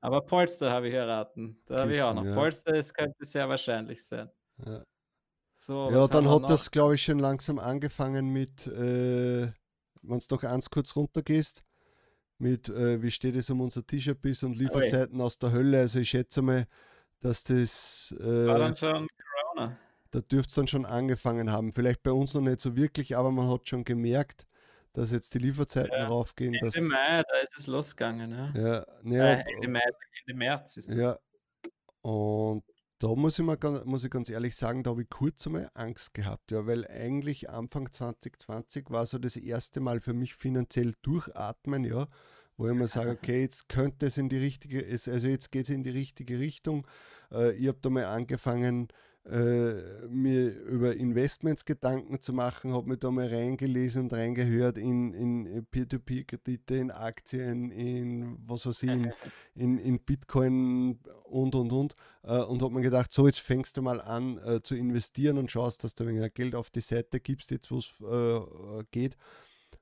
Aber Polster habe ich erraten. Da habe ich auch noch. ja. Polster, es könnte sehr wahrscheinlich sein. Ja, So, ja dann hat noch? das, glaube ich, schon langsam angefangen mit, äh, wenn du noch eins kurz runtergehst, mit äh, wie steht es um unser T-Shirt bis und Lieferzeiten aus der Hölle. Also ich schätze mal, dass das, war äh, dann schon. Da dürfte es dann schon angefangen haben. Vielleicht bei uns noch nicht so wirklich, aber man hat schon gemerkt, dass jetzt die Lieferzeiten ja. raufgehen. Ende dass, Mai, da ist es losgegangen. Ja, ja, ja äh, Ende Mai, Ende März ist das. Ja, und da muss ich, mal, muss ich ganz ehrlich sagen, da habe ich kurz einmal Angst gehabt, ja, weil eigentlich Anfang 2020 war so das erste Mal für mich finanziell durchatmen, ja, wo ich mir sage, okay, jetzt könnte es in die richtige, also jetzt geht es in die richtige Richtung. Äh, ich habe da mal angefangen, äh, mir über Investments Gedanken zu machen, habe mich da mal reingelesen und reingehört in, in Peer-to-Peer-Kredite, in Aktien, in was weiß ich, in, [LAUGHS] in, in Bitcoin und und und äh, und habe mir gedacht, so jetzt fängst du mal an äh, zu investieren und schaust, dass du ein Geld auf die Seite gibst, jetzt wo es äh, geht.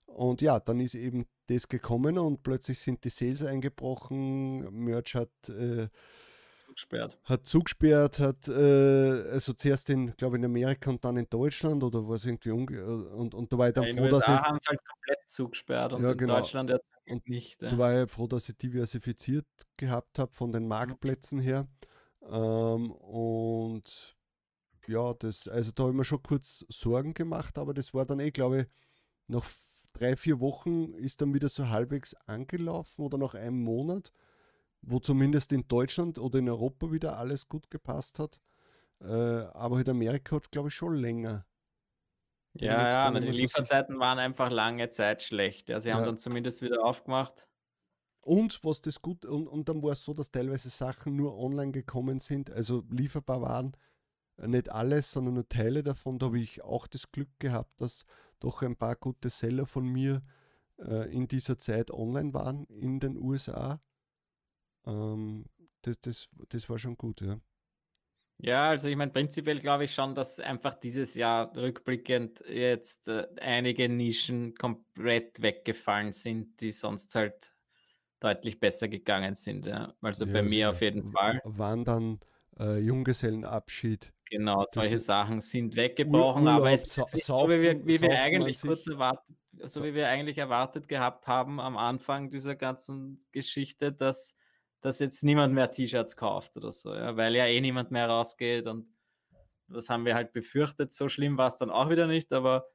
Und ja, dann ist eben das gekommen und plötzlich sind die Sales eingebrochen, Merch hat zugesperrt. Hat zugesperrt, hat äh, also zuerst in, glaube in Amerika und dann in Deutschland oder was irgendwie umge und, und da war ich dann ja, froh, dass ich. haben es halt komplett zugesperrt und ja, in genau. Deutschland jetzt und nicht. Ja. Da war ich froh, dass ich diversifiziert gehabt habe von den mhm. Marktplätzen her. Ähm, und ja, das, also da habe ich mir schon kurz Sorgen gemacht, aber das war dann eh, glaube ich, nach drei, vier Wochen ist dann wieder so halbwegs angelaufen oder nach einem Monat wo zumindest in Deutschland oder in Europa wieder alles gut gepasst hat. Äh, aber halt Amerika hat, glaube ich, schon länger. Ja, ja, die Lieferzeiten waren einfach lange Zeit schlecht. Ja, sie ja. haben dann zumindest wieder aufgemacht. Und was das gut, und, und dann war es so, dass teilweise Sachen nur online gekommen sind, also lieferbar waren. Nicht alles, sondern nur Teile davon. Da habe ich auch das Glück gehabt, dass doch ein paar gute Seller von mir äh, in dieser Zeit online waren in den USA. Ähm, das, das, das war schon gut, ja. Ja, also ich meine, prinzipiell glaube ich schon, dass einfach dieses Jahr rückblickend jetzt äh, einige Nischen komplett weggefallen sind, die sonst halt deutlich besser gegangen sind. Ja. Also ja, bei mir auf jeden Fall. Waren dann äh, Junggesellenabschied. Genau, solche Sachen sind weggebrochen, Urlaub, aber es ist so, wie wir, wie wir eigentlich kurz erwartet, so wie wir eigentlich erwartet gehabt haben am Anfang dieser ganzen Geschichte, dass dass jetzt niemand mehr T-Shirts kauft oder so, ja, weil ja eh niemand mehr rausgeht und das haben wir halt befürchtet. So schlimm war es dann auch wieder nicht, aber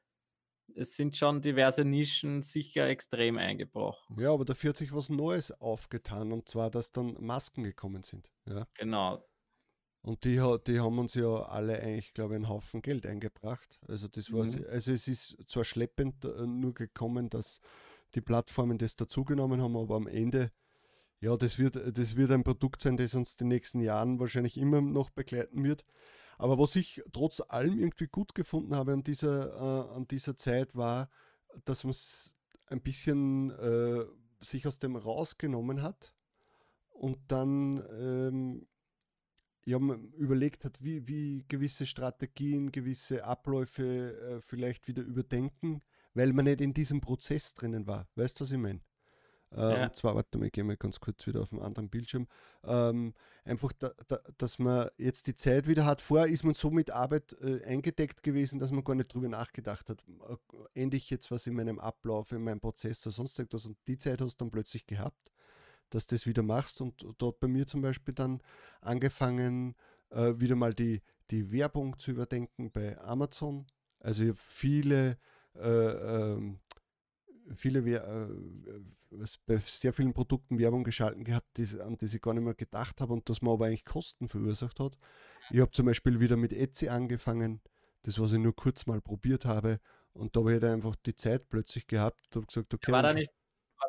es sind schon diverse Nischen sicher extrem eingebrochen. Ja, aber dafür hat sich was Neues aufgetan und zwar, dass dann Masken gekommen sind. Ja. Genau. Und die, die haben uns ja alle eigentlich, glaube ich, einen Haufen Geld eingebracht. Also das war, mhm. also es ist zwar schleppend äh, nur gekommen, dass die Plattformen das dazugenommen haben, aber am Ende ja, das wird, das wird ein Produkt sein, das uns in den nächsten Jahren wahrscheinlich immer noch begleiten wird. Aber was ich trotz allem irgendwie gut gefunden habe an dieser, äh, an dieser Zeit war, dass man ein bisschen äh, sich aus dem rausgenommen hat und dann ähm, ja, überlegt hat, wie, wie gewisse Strategien, gewisse Abläufe äh, vielleicht wieder überdenken, weil man nicht in diesem Prozess drinnen war. Weißt du, was ich meine? Äh, ja. Und zwar, warte mal, ich gehe mal ganz kurz wieder auf einen anderen Bildschirm. Ähm, einfach, da, da, dass man jetzt die Zeit wieder hat. Vorher ist man so mit Arbeit äh, eingedeckt gewesen, dass man gar nicht drüber nachgedacht hat. Äh, endlich jetzt was in meinem Ablauf, in meinem Prozess oder sonst etwas. Und die Zeit hast du dann plötzlich gehabt, dass du das wieder machst. Und dort bei mir zum Beispiel dann angefangen, äh, wieder mal die, die Werbung zu überdenken bei Amazon. Also ich habe viele äh, ähm, viele äh, bei sehr vielen Produkten Werbung geschalten gehabt, die, an die ich gar nicht mehr gedacht habe und das mir aber eigentlich Kosten verursacht hat. Ich habe zum Beispiel wieder mit Etsy angefangen, das was ich nur kurz mal probiert habe und da habe ich einfach die Zeit plötzlich gehabt und gesagt, okay. War da nicht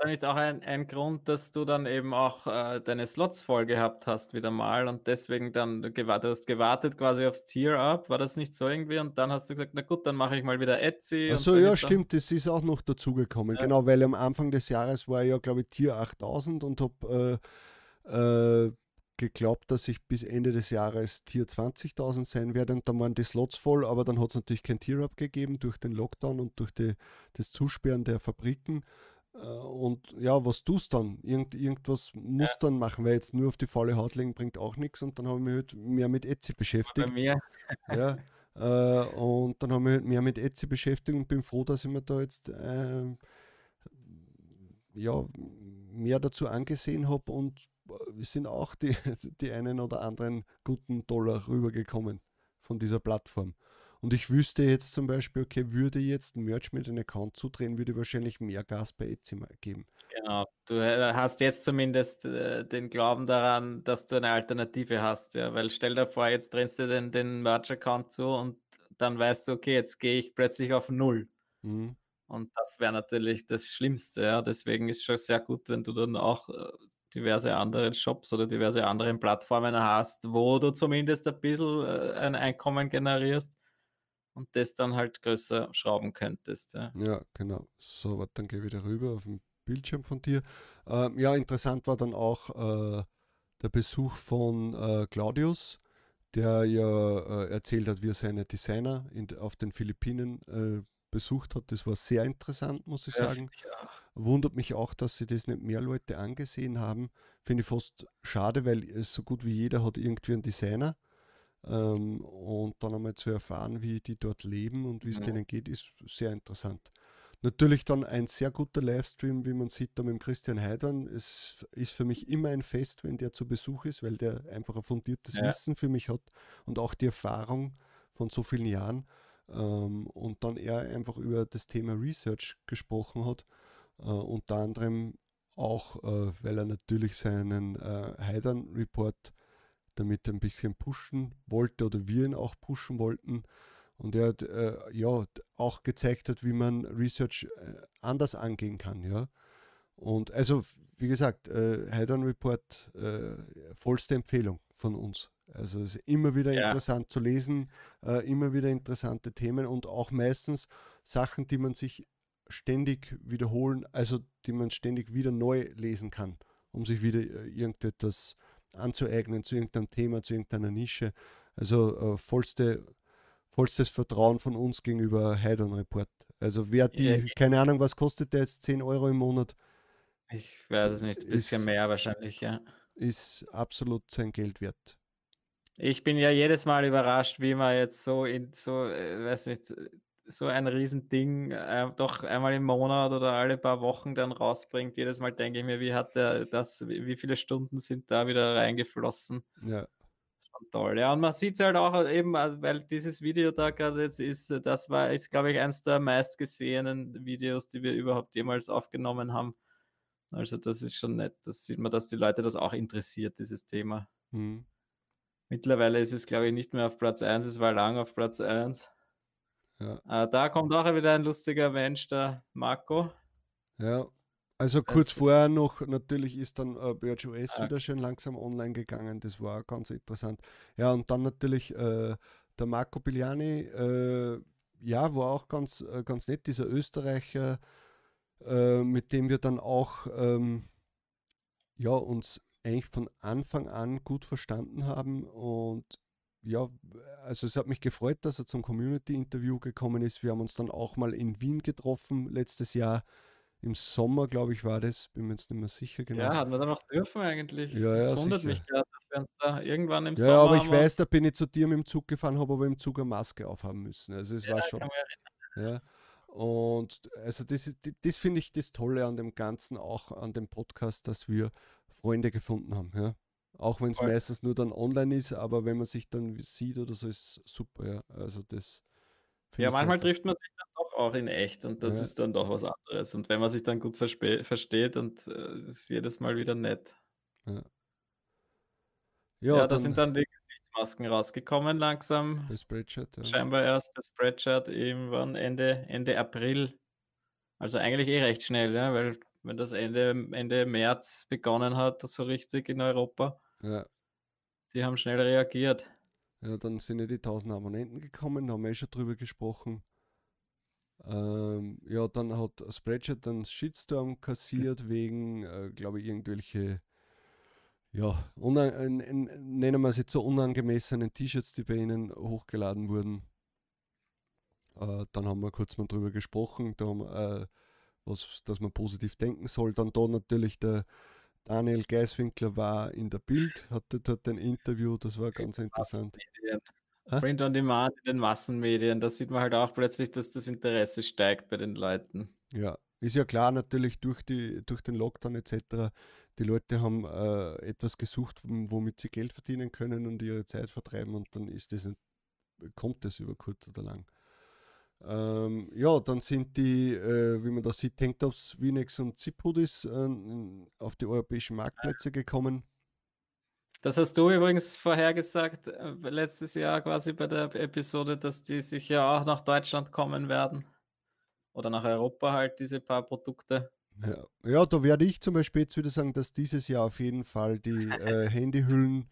da nicht auch ein, ein Grund, dass du dann eben auch äh, deine Slots voll gehabt hast wieder mal und deswegen dann gewartet hast, gewartet quasi aufs Tier-Up? War das nicht so irgendwie? Und dann hast du gesagt, na gut, dann mache ich mal wieder Etsy. Achso, ja, stimmt, das ist auch noch dazugekommen. Ja. Genau, weil am Anfang des Jahres war ich ja, glaube ich, Tier 8000 und habe äh, äh, geglaubt, dass ich bis Ende des Jahres Tier 20.000 sein werde und dann waren die Slots voll, aber dann hat es natürlich kein Tier-Up gegeben durch den Lockdown und durch die, das Zusperren der Fabriken. Äh, und ja, was tust dann? Irgend, irgendwas muss ja. dann machen, weil jetzt nur auf die faule Haut legen bringt auch nichts und dann habe ich mich halt mehr mit Etsy beschäftigt. Mir. ja, äh, und dann habe ich mich halt mehr mit Etsy beschäftigt und bin froh, dass ich mir da jetzt äh, ja, mehr dazu angesehen habe und es sind auch die, [LAUGHS] die einen oder anderen guten Dollar rübergekommen von dieser Plattform. Und ich wüsste jetzt zum Beispiel, okay, würde jetzt Merch mit einem Account zudrehen, würde wahrscheinlich mehr Gas bei Etsy geben. Genau, du äh, hast jetzt zumindest äh, den Glauben daran, dass du eine Alternative hast, ja, weil stell dir vor, jetzt drehst du den, den Merch-Account zu und dann weißt du, okay, jetzt gehe ich plötzlich auf Null. Mhm. Und das wäre natürlich das Schlimmste, ja. Deswegen ist es schon sehr gut, wenn du dann auch äh, diverse andere Shops oder diverse andere Plattformen hast, wo du zumindest ein bisschen äh, ein Einkommen generierst und das dann halt größer schrauben könntest. Ja, ja genau. So, warte, dann gehe ich wieder rüber auf den Bildschirm von dir. Ähm, ja, interessant war dann auch äh, der Besuch von äh, Claudius, der ja äh, erzählt hat, wie er seine Designer in, auf den Philippinen äh, besucht hat. Das war sehr interessant, muss ich ja, sagen. Ich Wundert mich auch, dass sie das nicht mehr Leute angesehen haben. Finde ich fast schade, weil es so gut wie jeder hat irgendwie einen Designer. Ähm, und dann einmal zu erfahren, wie die dort leben und wie es ja. denen geht, ist sehr interessant. Natürlich dann ein sehr guter Livestream, wie man sieht, da mit dem Christian Heidern. Es ist für mich immer ein Fest, wenn der zu Besuch ist, weil der einfach ein fundiertes ja. Wissen für mich hat und auch die Erfahrung von so vielen Jahren. Ähm, und dann er einfach über das Thema Research gesprochen hat. Äh, unter anderem auch, äh, weil er natürlich seinen äh, Heidern-Report damit ein bisschen pushen wollte oder wir ihn auch pushen wollten. Und er hat äh, ja auch gezeigt hat, wie man Research äh, anders angehen kann. Ja. Und also, wie gesagt, äh, Heidern Report, äh, vollste Empfehlung von uns. Also es ist immer wieder ja. interessant zu lesen, äh, immer wieder interessante Themen und auch meistens Sachen, die man sich ständig wiederholen, also die man ständig wieder neu lesen kann, um sich wieder äh, irgendetwas anzueignen zu irgendeinem Thema, zu irgendeiner Nische. Also äh, vollste, vollstes Vertrauen von uns gegenüber Heidon Report. Also wer die, ja, keine Ahnung, was kostet der jetzt, 10 Euro im Monat? Ich weiß es nicht, ein bisschen ist, mehr wahrscheinlich, ja. Ist absolut sein Geld wert. Ich bin ja jedes Mal überrascht, wie man jetzt so in so, äh, weiß nicht, so ein Riesending äh, doch einmal im Monat oder alle paar Wochen dann rausbringt. Jedes Mal denke ich mir, wie hat der das, wie, viele Stunden sind da wieder reingeflossen? Ja. Schon toll. Ja, und man sieht es halt auch eben, also, weil dieses Video da gerade jetzt ist, das war, ist, glaube ich, eins der meistgesehenen Videos, die wir überhaupt jemals aufgenommen haben. Also, das ist schon nett. Das sieht man, dass die Leute das auch interessiert, dieses Thema. Mhm. Mittlerweile ist es, glaube ich, nicht mehr auf Platz 1, es war lang auf Platz 1. Ja. Äh, da kommt auch wieder ein lustiger Mensch, der Marco. Ja, also kurz Jetzt, vorher noch, natürlich ist dann äh, Birch OS ja. wieder schön langsam online gegangen, das war ganz interessant. Ja, und dann natürlich äh, der Marco Biliani, äh, ja, war auch ganz, äh, ganz nett, dieser Österreicher, äh, mit dem wir dann auch ähm, ja, uns eigentlich von Anfang an gut verstanden haben und ja, also es hat mich gefreut, dass er zum Community-Interview gekommen ist. Wir haben uns dann auch mal in Wien getroffen, letztes Jahr im Sommer, glaube ich, war das. Bin mir jetzt nicht mehr sicher genau. Ja, hatten wir dann auch dürfen eigentlich. Ja, ja, Wundert mich gerade, dass wir uns da irgendwann im ja, Sommer. Ja, aber ich weiß, da bin ich zu dir mit dem Zug gefahren, habe aber im Zug eine Maske aufhaben müssen. Also es ja, war schon. Ja. Und also das, das finde ich das Tolle an dem Ganzen, auch an dem Podcast, dass wir Freunde gefunden haben. Ja. Auch wenn es meistens nur dann online ist, aber wenn man sich dann sieht oder so, ist super, ja. Also das. Ja, manchmal trifft man sich dann doch auch in echt und das ja. ist dann doch was anderes. Und wenn man sich dann gut versteht und äh, ist jedes Mal wieder nett. Ja. Ja, ja da sind dann die Gesichtsmasken rausgekommen langsam. Bei Spreadshirt, ja. Scheinbar erst bei Spreadshirt irgendwann Ende, Ende April. Also eigentlich eh recht schnell, ja, weil wenn das Ende, Ende März begonnen hat, so richtig in Europa. Ja. Die haben schnell reagiert. Ja, dann sind ja die 1000 Abonnenten gekommen, da haben wir eh schon drüber gesprochen. Ähm, ja, dann hat Spreadshirt dann Shitstorm kassiert [LAUGHS] wegen, äh, glaube ich, irgendwelche, ja, nennen wir es jetzt so unangemessenen T-Shirts, die bei ihnen hochgeladen wurden. Äh, dann haben wir kurz mal drüber gesprochen, da haben, äh, was, dass man positiv denken soll. Dann da natürlich der Daniel Geiswinkler war in der Bild, hatte dort ein Interview, das war ganz interessant. Print on Demand in den Massenmedien, da sieht man halt auch plötzlich, dass das Interesse steigt bei den Leuten. Ja, ist ja klar natürlich durch, die, durch den Lockdown etc. Die Leute haben äh, etwas gesucht, womit sie Geld verdienen können und ihre Zeit vertreiben und dann ist das kommt es über kurz oder lang. Ähm, ja, dann sind die, äh, wie man da sieht, Tanktops, Vinex und Zip-Hoodies äh, auf die europäischen Marktplätze gekommen. Das hast du übrigens vorhergesagt, äh, letztes Jahr quasi bei der Episode, dass die sich ja auch nach Deutschland kommen werden. Oder nach Europa halt, diese paar Produkte. Ja, ja da werde ich zum Beispiel jetzt wieder sagen, dass dieses Jahr auf jeden Fall die [LAUGHS] äh, Handyhüllen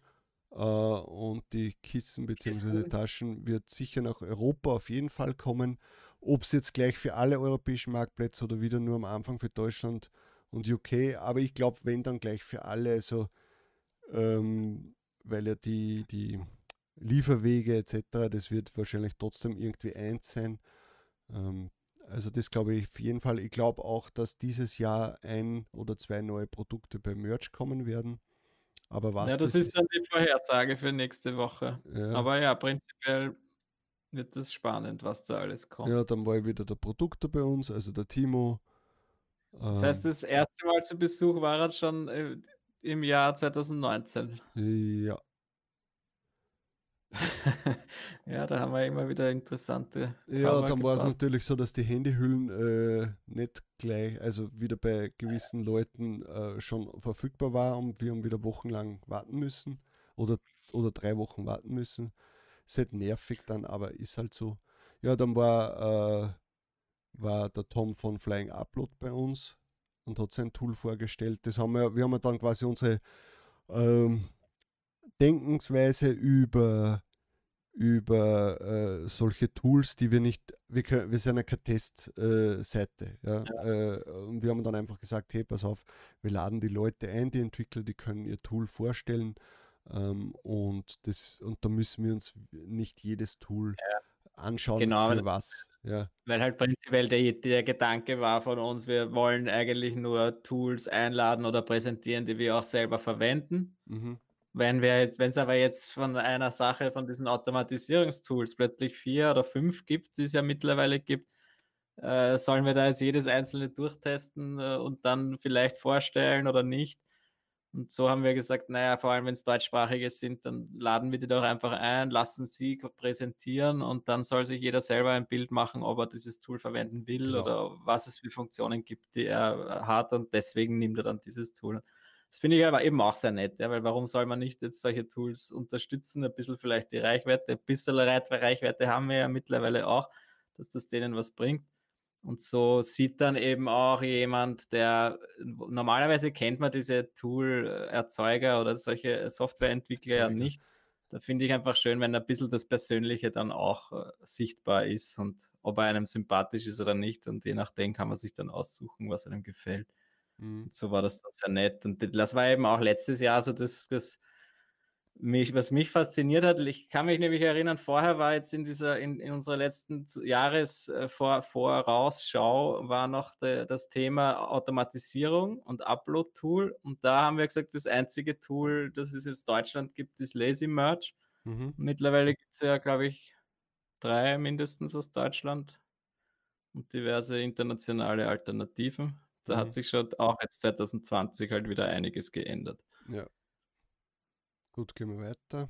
und die Kissen bzw. Taschen wird sicher nach Europa auf jeden Fall kommen. Ob es jetzt gleich für alle europäischen Marktplätze oder wieder nur am Anfang für Deutschland und UK, aber ich glaube, wenn dann gleich für alle, also ähm, weil ja die, die Lieferwege etc., das wird wahrscheinlich trotzdem irgendwie eins sein. Ähm, also das glaube ich auf jeden Fall. Ich glaube auch, dass dieses Jahr ein oder zwei neue Produkte bei Merch kommen werden. Aber was ja, das, das ist dann die Vorhersage für nächste Woche. Ja. Aber ja, prinzipiell wird das spannend, was da alles kommt. Ja, dann war wieder der Produkter bei uns, also der Timo. Das heißt, ähm, das erste Mal zu Besuch war er schon äh, im Jahr 2019. Ja. [LAUGHS] ja, da haben wir immer wieder interessante. Ja, dann war es natürlich so, dass die Handyhüllen äh, nicht gleich, also wieder bei gewissen Leuten äh, schon verfügbar war und wir haben wieder wochenlang warten müssen oder, oder drei Wochen warten müssen. Ist halt nervig dann, aber ist halt so. Ja, dann war, äh, war der Tom von Flying Upload bei uns und hat sein Tool vorgestellt. Das haben wir, wir haben dann quasi unsere ähm, Denkensweise über, über äh, solche Tools, die wir nicht, wir, können, wir sind ja keine Testseite. Äh, ja? ja. Äh, und wir haben dann einfach gesagt, hey, pass auf, wir laden die Leute ein, die Entwickler, die können ihr Tool vorstellen. Ähm, und, das, und da müssen wir uns nicht jedes Tool ja. anschauen, genau, für was. Ja. Weil halt prinzipiell der, der Gedanke war von uns, wir wollen eigentlich nur Tools einladen oder präsentieren, die wir auch selber verwenden. Mhm. Wenn es aber jetzt von einer Sache, von diesen Automatisierungstools plötzlich vier oder fünf gibt, die es ja mittlerweile gibt, äh, sollen wir da jetzt jedes einzelne durchtesten äh, und dann vielleicht vorstellen oder nicht? Und so haben wir gesagt, naja, vor allem wenn es deutschsprachige sind, dann laden wir die doch einfach ein, lassen sie präsentieren und dann soll sich jeder selber ein Bild machen, ob er dieses Tool verwenden will genau. oder was es für Funktionen gibt, die er hat und deswegen nimmt er dann dieses Tool. Das finde ich aber eben auch sehr nett, ja, weil warum soll man nicht jetzt solche Tools unterstützen, ein bisschen vielleicht die Reichweite, ein bisschen Reichweite haben wir ja mittlerweile auch, dass das denen was bringt. Und so sieht dann eben auch jemand, der normalerweise kennt man diese Tool-Erzeuger oder solche Softwareentwickler ja nicht. Da finde ich einfach schön, wenn ein bisschen das Persönliche dann auch äh, sichtbar ist und ob er einem sympathisch ist oder nicht. Und je nachdem kann man sich dann aussuchen, was einem gefällt. Mhm. So war das dann sehr nett. Und das war eben auch letztes Jahr so das, das mich, was mich fasziniert hat, ich kann mich nämlich erinnern, vorher war jetzt in dieser, in, in unserer letzten Jahresvorausschau äh, war noch de, das Thema Automatisierung und Upload-Tool. Und da haben wir gesagt, das einzige Tool, das es in Deutschland gibt, ist Lazy Merge. Mhm. Mittlerweile gibt es ja, glaube ich, drei mindestens aus Deutschland und diverse internationale Alternativen. Da mhm. hat sich schon auch jetzt 2020 halt wieder einiges geändert. Ja. Gut, gehen wir weiter.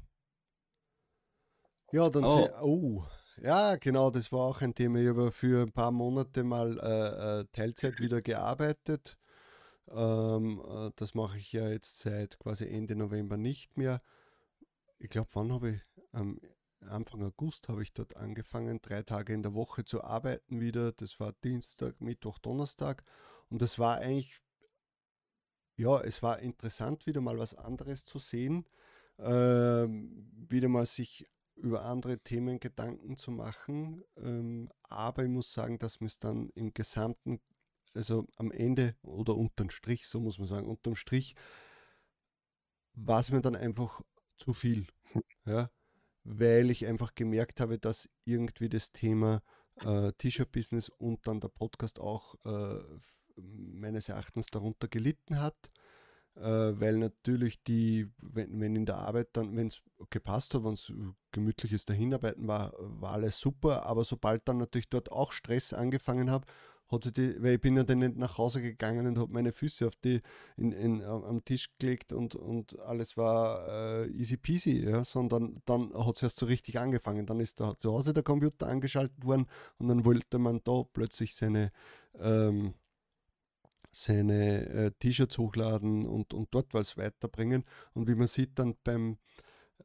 Ja, dann oh. oh. Ja, genau, das war auch ein Thema. Ich habe für ein paar Monate mal äh, äh Teilzeit wieder gearbeitet. Ähm, äh, das mache ich ja jetzt seit quasi Ende November nicht mehr. Ich glaube, wann habe ich? Ähm, Anfang August habe ich dort angefangen, drei Tage in der Woche zu arbeiten wieder. Das war Dienstag, Mittwoch, Donnerstag. Und das war eigentlich, ja, es war interessant, wieder mal was anderes zu sehen ähm, wieder mal sich über andere Themen Gedanken zu machen. Ähm, aber ich muss sagen, dass mir es dann im Gesamten, also am Ende oder unterm Strich, so muss man sagen, unterm Strich, war es mir dann einfach zu viel. [LAUGHS] Ja? Weil ich einfach gemerkt habe, dass irgendwie das Thema äh, T-Shirt-Business und dann der Podcast auch äh, meines Erachtens darunter gelitten hat. Äh, weil natürlich die, wenn, wenn in der Arbeit dann, wenn es gepasst hat, wenn es gemütliches Dahinarbeiten war, war alles super, aber sobald dann natürlich dort auch Stress angefangen habe, hat sie die, weil ich bin ja dann nicht nach Hause gegangen und habe meine Füße auf die in, in, am Tisch gelegt und, und alles war äh, easy peasy, ja, sondern dann hat es erst so richtig angefangen. Dann ist da zu Hause der Computer angeschaltet worden und dann wollte man da plötzlich seine ähm, seine äh, T-Shirts hochladen und, und dort was weiterbringen. Und wie man sieht dann beim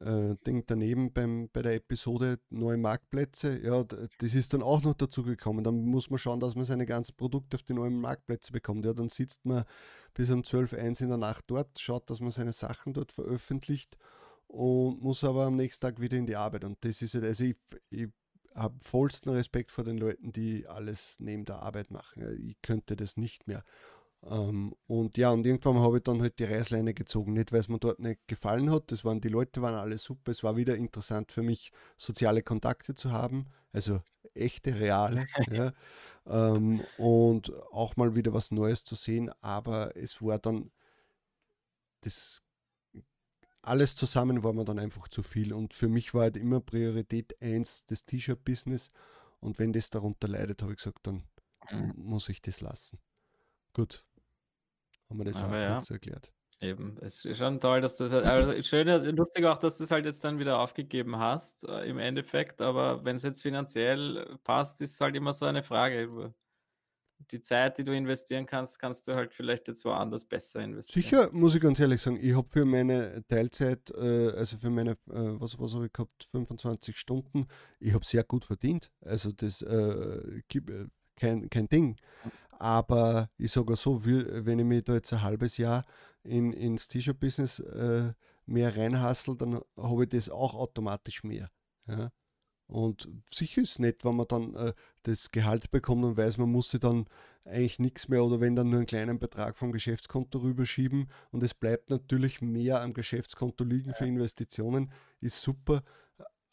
äh, Ding daneben beim, bei der Episode neue Marktplätze, ja, das ist dann auch noch dazu gekommen. Dann muss man schauen, dass man seine ganzen Produkte auf die neuen Marktplätze bekommt. Ja, dann sitzt man bis um 12, 1 in der Nacht dort, schaut, dass man seine Sachen dort veröffentlicht und muss aber am nächsten Tag wieder in die Arbeit. Und das ist also ich, ich habe vollsten Respekt vor den Leuten, die alles neben der Arbeit machen. Ich könnte das nicht mehr. Ähm, und ja, und irgendwann habe ich dann halt die Reißleine gezogen. Nicht, weil es mir dort nicht gefallen hat. Das waren, die Leute waren alle super. Es war wieder interessant für mich, soziale Kontakte zu haben. Also echte, reale. [LAUGHS] ja. ähm, und auch mal wieder was Neues zu sehen. Aber es war dann das alles zusammen war mir dann einfach zu viel. Und für mich war halt immer Priorität 1 das T-Shirt-Business. Und wenn das darunter leidet, habe ich gesagt, dann mhm. muss ich das lassen. Gut. Haben wir das Aber auch ja. kurz erklärt. Eben, es ist schon toll, dass du das, halt, also schön, lustig auch, dass du es halt jetzt dann wieder aufgegeben hast, äh, im Endeffekt, aber wenn es jetzt finanziell passt, ist es halt immer so eine Frage. Die Zeit, die du investieren kannst, kannst du halt vielleicht jetzt woanders besser investieren. Sicher, muss ich ganz ehrlich sagen, ich habe für meine Teilzeit, äh, also für meine, äh, was, was habe ich gehabt, 25 Stunden, ich habe sehr gut verdient. Also das äh, gibt äh, kein, kein Ding. Aber ich sage so, wenn ich mich da jetzt ein halbes Jahr in, ins T-Shirt-Business äh, mehr reinhassel, dann habe ich das auch automatisch mehr. Ja? Und sicher ist es nett, wenn man dann äh, das Gehalt bekommt und weiß, man muss sich dann eigentlich nichts mehr oder wenn dann nur einen kleinen Betrag vom Geschäftskonto rüberschieben und es bleibt natürlich mehr am Geschäftskonto liegen für Investitionen, ist super.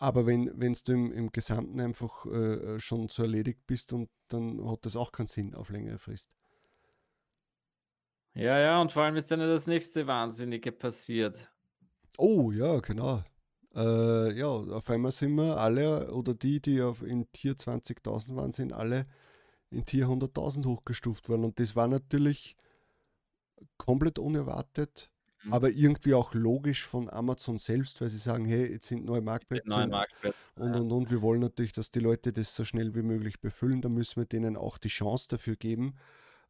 Aber wenn du im, im Gesamten einfach äh, schon so erledigt bist, und dann hat das auch keinen Sinn auf längere Frist. Ja, ja, und vor allem ist dann das nächste Wahnsinnige passiert. Oh, ja, genau. Äh, ja, auf einmal sind wir alle, oder die, die auf, in Tier 20.000 waren, sind alle in Tier 100.000 hochgestuft worden. Und das war natürlich komplett unerwartet. Mhm. aber irgendwie auch logisch von Amazon selbst, weil sie sagen, hey, jetzt sind neue Marktplätze. Neue Marktplätze. Und, und, und wir wollen natürlich, dass die Leute das so schnell wie möglich befüllen. Da müssen wir denen auch die Chance dafür geben.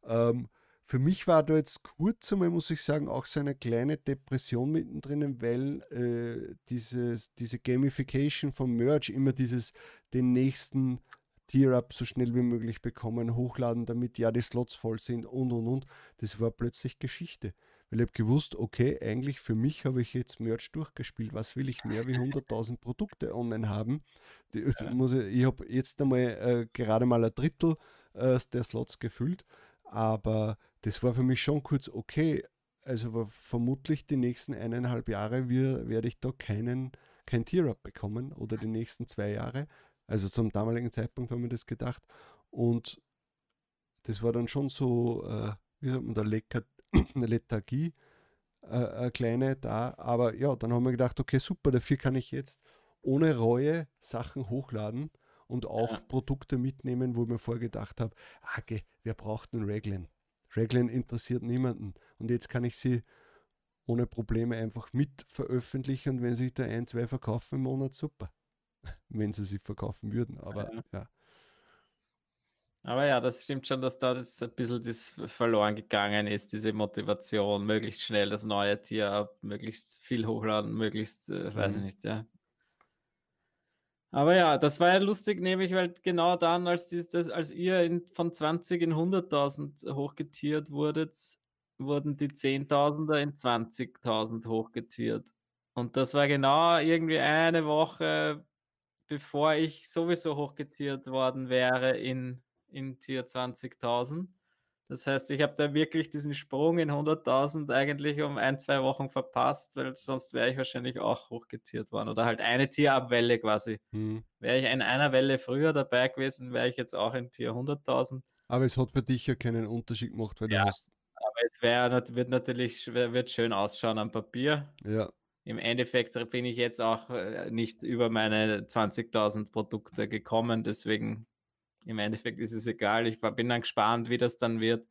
Ähm, für mich war da jetzt kurz einmal, muss ich sagen, auch so eine kleine Depression mittendrin, weil äh, dieses, diese Gamification vom Merch, immer dieses den nächsten Tier-Up so schnell wie möglich bekommen, hochladen, damit ja die Slots voll sind und und und, das war plötzlich Geschichte weil ich habe gewusst, okay, eigentlich für mich habe ich jetzt Merch durchgespielt. Was will ich mehr wie [LAUGHS] 100.000 Produkte online haben? Die, ja. muss ich ich habe jetzt einmal äh, gerade mal ein Drittel äh, der Slots gefüllt, aber das war für mich schon kurz okay. Also vermutlich die nächsten eineinhalb Jahre wir, werde ich da keinen, kein Tier-Up bekommen oder die nächsten zwei Jahre. Also zum damaligen Zeitpunkt haben wir das gedacht. Und das war dann schon so, äh, wie sagt man da, lecker, [CLEARS THROAT] eine Lethargie, äh, eine kleine da. Aber ja, dann haben wir gedacht, okay, super, dafür kann ich jetzt ohne Reue Sachen hochladen und auch ja. Produkte mitnehmen, wo ich mir vorgedacht habe, ah, okay, wer braucht einen Raglan? Raglan interessiert niemanden. Und jetzt kann ich sie ohne Probleme einfach mit veröffentlichen und wenn sich da ein, zwei verkaufen im Monat, super. [LAUGHS] Wenn sie sie verkaufen würden. Aber ja. ja. Aber ja, das stimmt schon, dass da das ein bisschen das verloren gegangen ist, diese Motivation, möglichst schnell das neue Tier ab, möglichst viel hochladen, möglichst, äh, weiß ich mhm. nicht, ja. Aber ja, das war ja lustig, nämlich, weil genau dann, als, dies, das, als ihr in, von 20 in 100.000 hochgetiert wurdet, wurden die 10.000er in 20.000 hochgetiert. Und das war genau irgendwie eine Woche, bevor ich sowieso hochgetiert worden wäre in in Tier 20.000. Das heißt, ich habe da wirklich diesen Sprung in 100.000 eigentlich um ein, zwei Wochen verpasst, weil sonst wäre ich wahrscheinlich auch hochgetiert worden. Oder halt eine Tierabwelle quasi. Hm. Wäre ich in einer Welle früher dabei gewesen, wäre ich jetzt auch in Tier 100.000. Aber es hat für dich ja keinen Unterschied gemacht, weil ja, du hast. Aber es wär, wird natürlich wird schön ausschauen am Papier. Ja. Im Endeffekt bin ich jetzt auch äh, nicht über meine 20.000 Produkte gekommen, deswegen im Endeffekt ist es egal. Ich bin dann gespannt, wie das dann wird,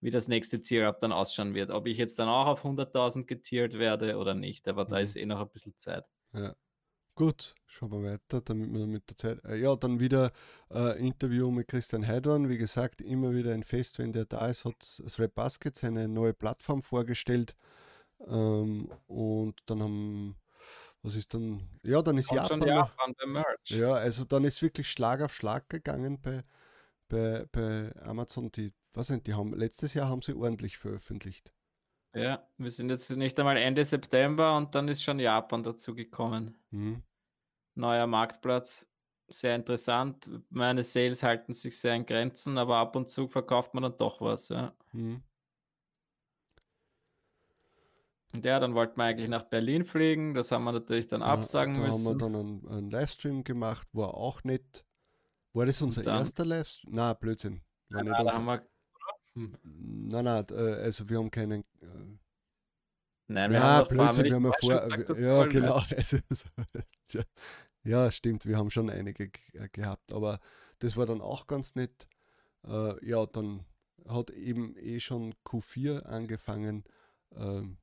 wie das nächste Tier-Up dann ausschauen wird. Ob ich jetzt dann auch auf 100.000 getiert werde oder nicht, aber mhm. da ist eh noch ein bisschen Zeit. Ja. Gut, schauen wir weiter, damit wir mit der Zeit. Äh, ja, dann wieder äh, Interview mit Christian Heidorn. Wie gesagt, immer wieder ein Fest, wenn der da ist, hat Thread Basket seine neue Plattform vorgestellt. Ähm, und dann haben, was ist dann? Ja, dann ist Japan. Schon Japan Merch. Ja, also dann ist wirklich Schlag auf Schlag gegangen bei, bei, bei Amazon. Die, was sind, die haben letztes Jahr haben sie ordentlich veröffentlicht. Ja, wir sind jetzt nicht einmal Ende September und dann ist schon Japan dazu gekommen. Mhm. Neuer Marktplatz, sehr interessant. Meine Sales halten sich sehr in Grenzen, aber ab und zu verkauft man dann doch was. Ja. Mhm. Und ja, dann wollten wir eigentlich nach Berlin fliegen. Das haben wir natürlich dann absagen da müssen. Da haben wir dann einen, einen, Livestream gemacht, war auch nicht. War das unser dann, erster Livestream? Na, Blödsinn. War ja, nicht unser... haben wir hm. Nein, nein, äh, also wir haben keinen. Äh, Nein, wir ja, haben Blödsinn, wir haben ja vor. Gesagt, ja, genau. Also, [LAUGHS] ja, stimmt, wir haben schon einige äh, gehabt, aber das war dann auch ganz nett. Äh, ja, dann hat eben eh schon Q4 angefangen. Ähm,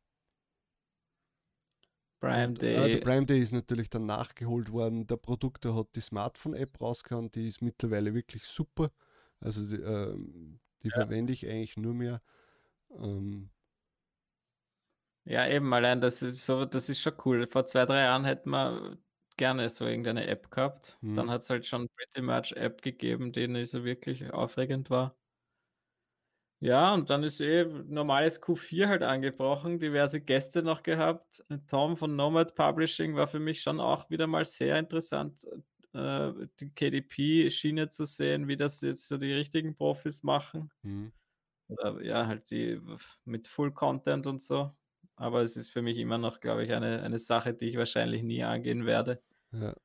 Prime und, Day. Äh, der Prime Day ist natürlich dann nachgeholt worden. Der Produkte hat die Smartphone-App rausgehauen, die ist mittlerweile wirklich super. Also die, ähm, die ja. verwende ich eigentlich nur mehr. Ähm, ja, eben, allein das ist so, das ist schon cool. Vor zwei, drei Jahren hätten wir gerne so irgendeine App gehabt. Hm. Dann hat es halt schon Pretty Much App gegeben, die nicht so wirklich aufregend war. Ja, und dann ist eh normales Q4 halt angebrochen, diverse Gäste noch gehabt. Tom von Nomad Publishing war für mich schon auch wieder mal sehr interessant, äh, die KDP-Schiene zu sehen, wie das jetzt so die richtigen Profis machen. Mhm. Oder ja, halt die mit Full Content und so. Aber es ist für mich immer noch, glaube ich, eine, eine Sache, die ich wahrscheinlich nie angehen werde. Ja.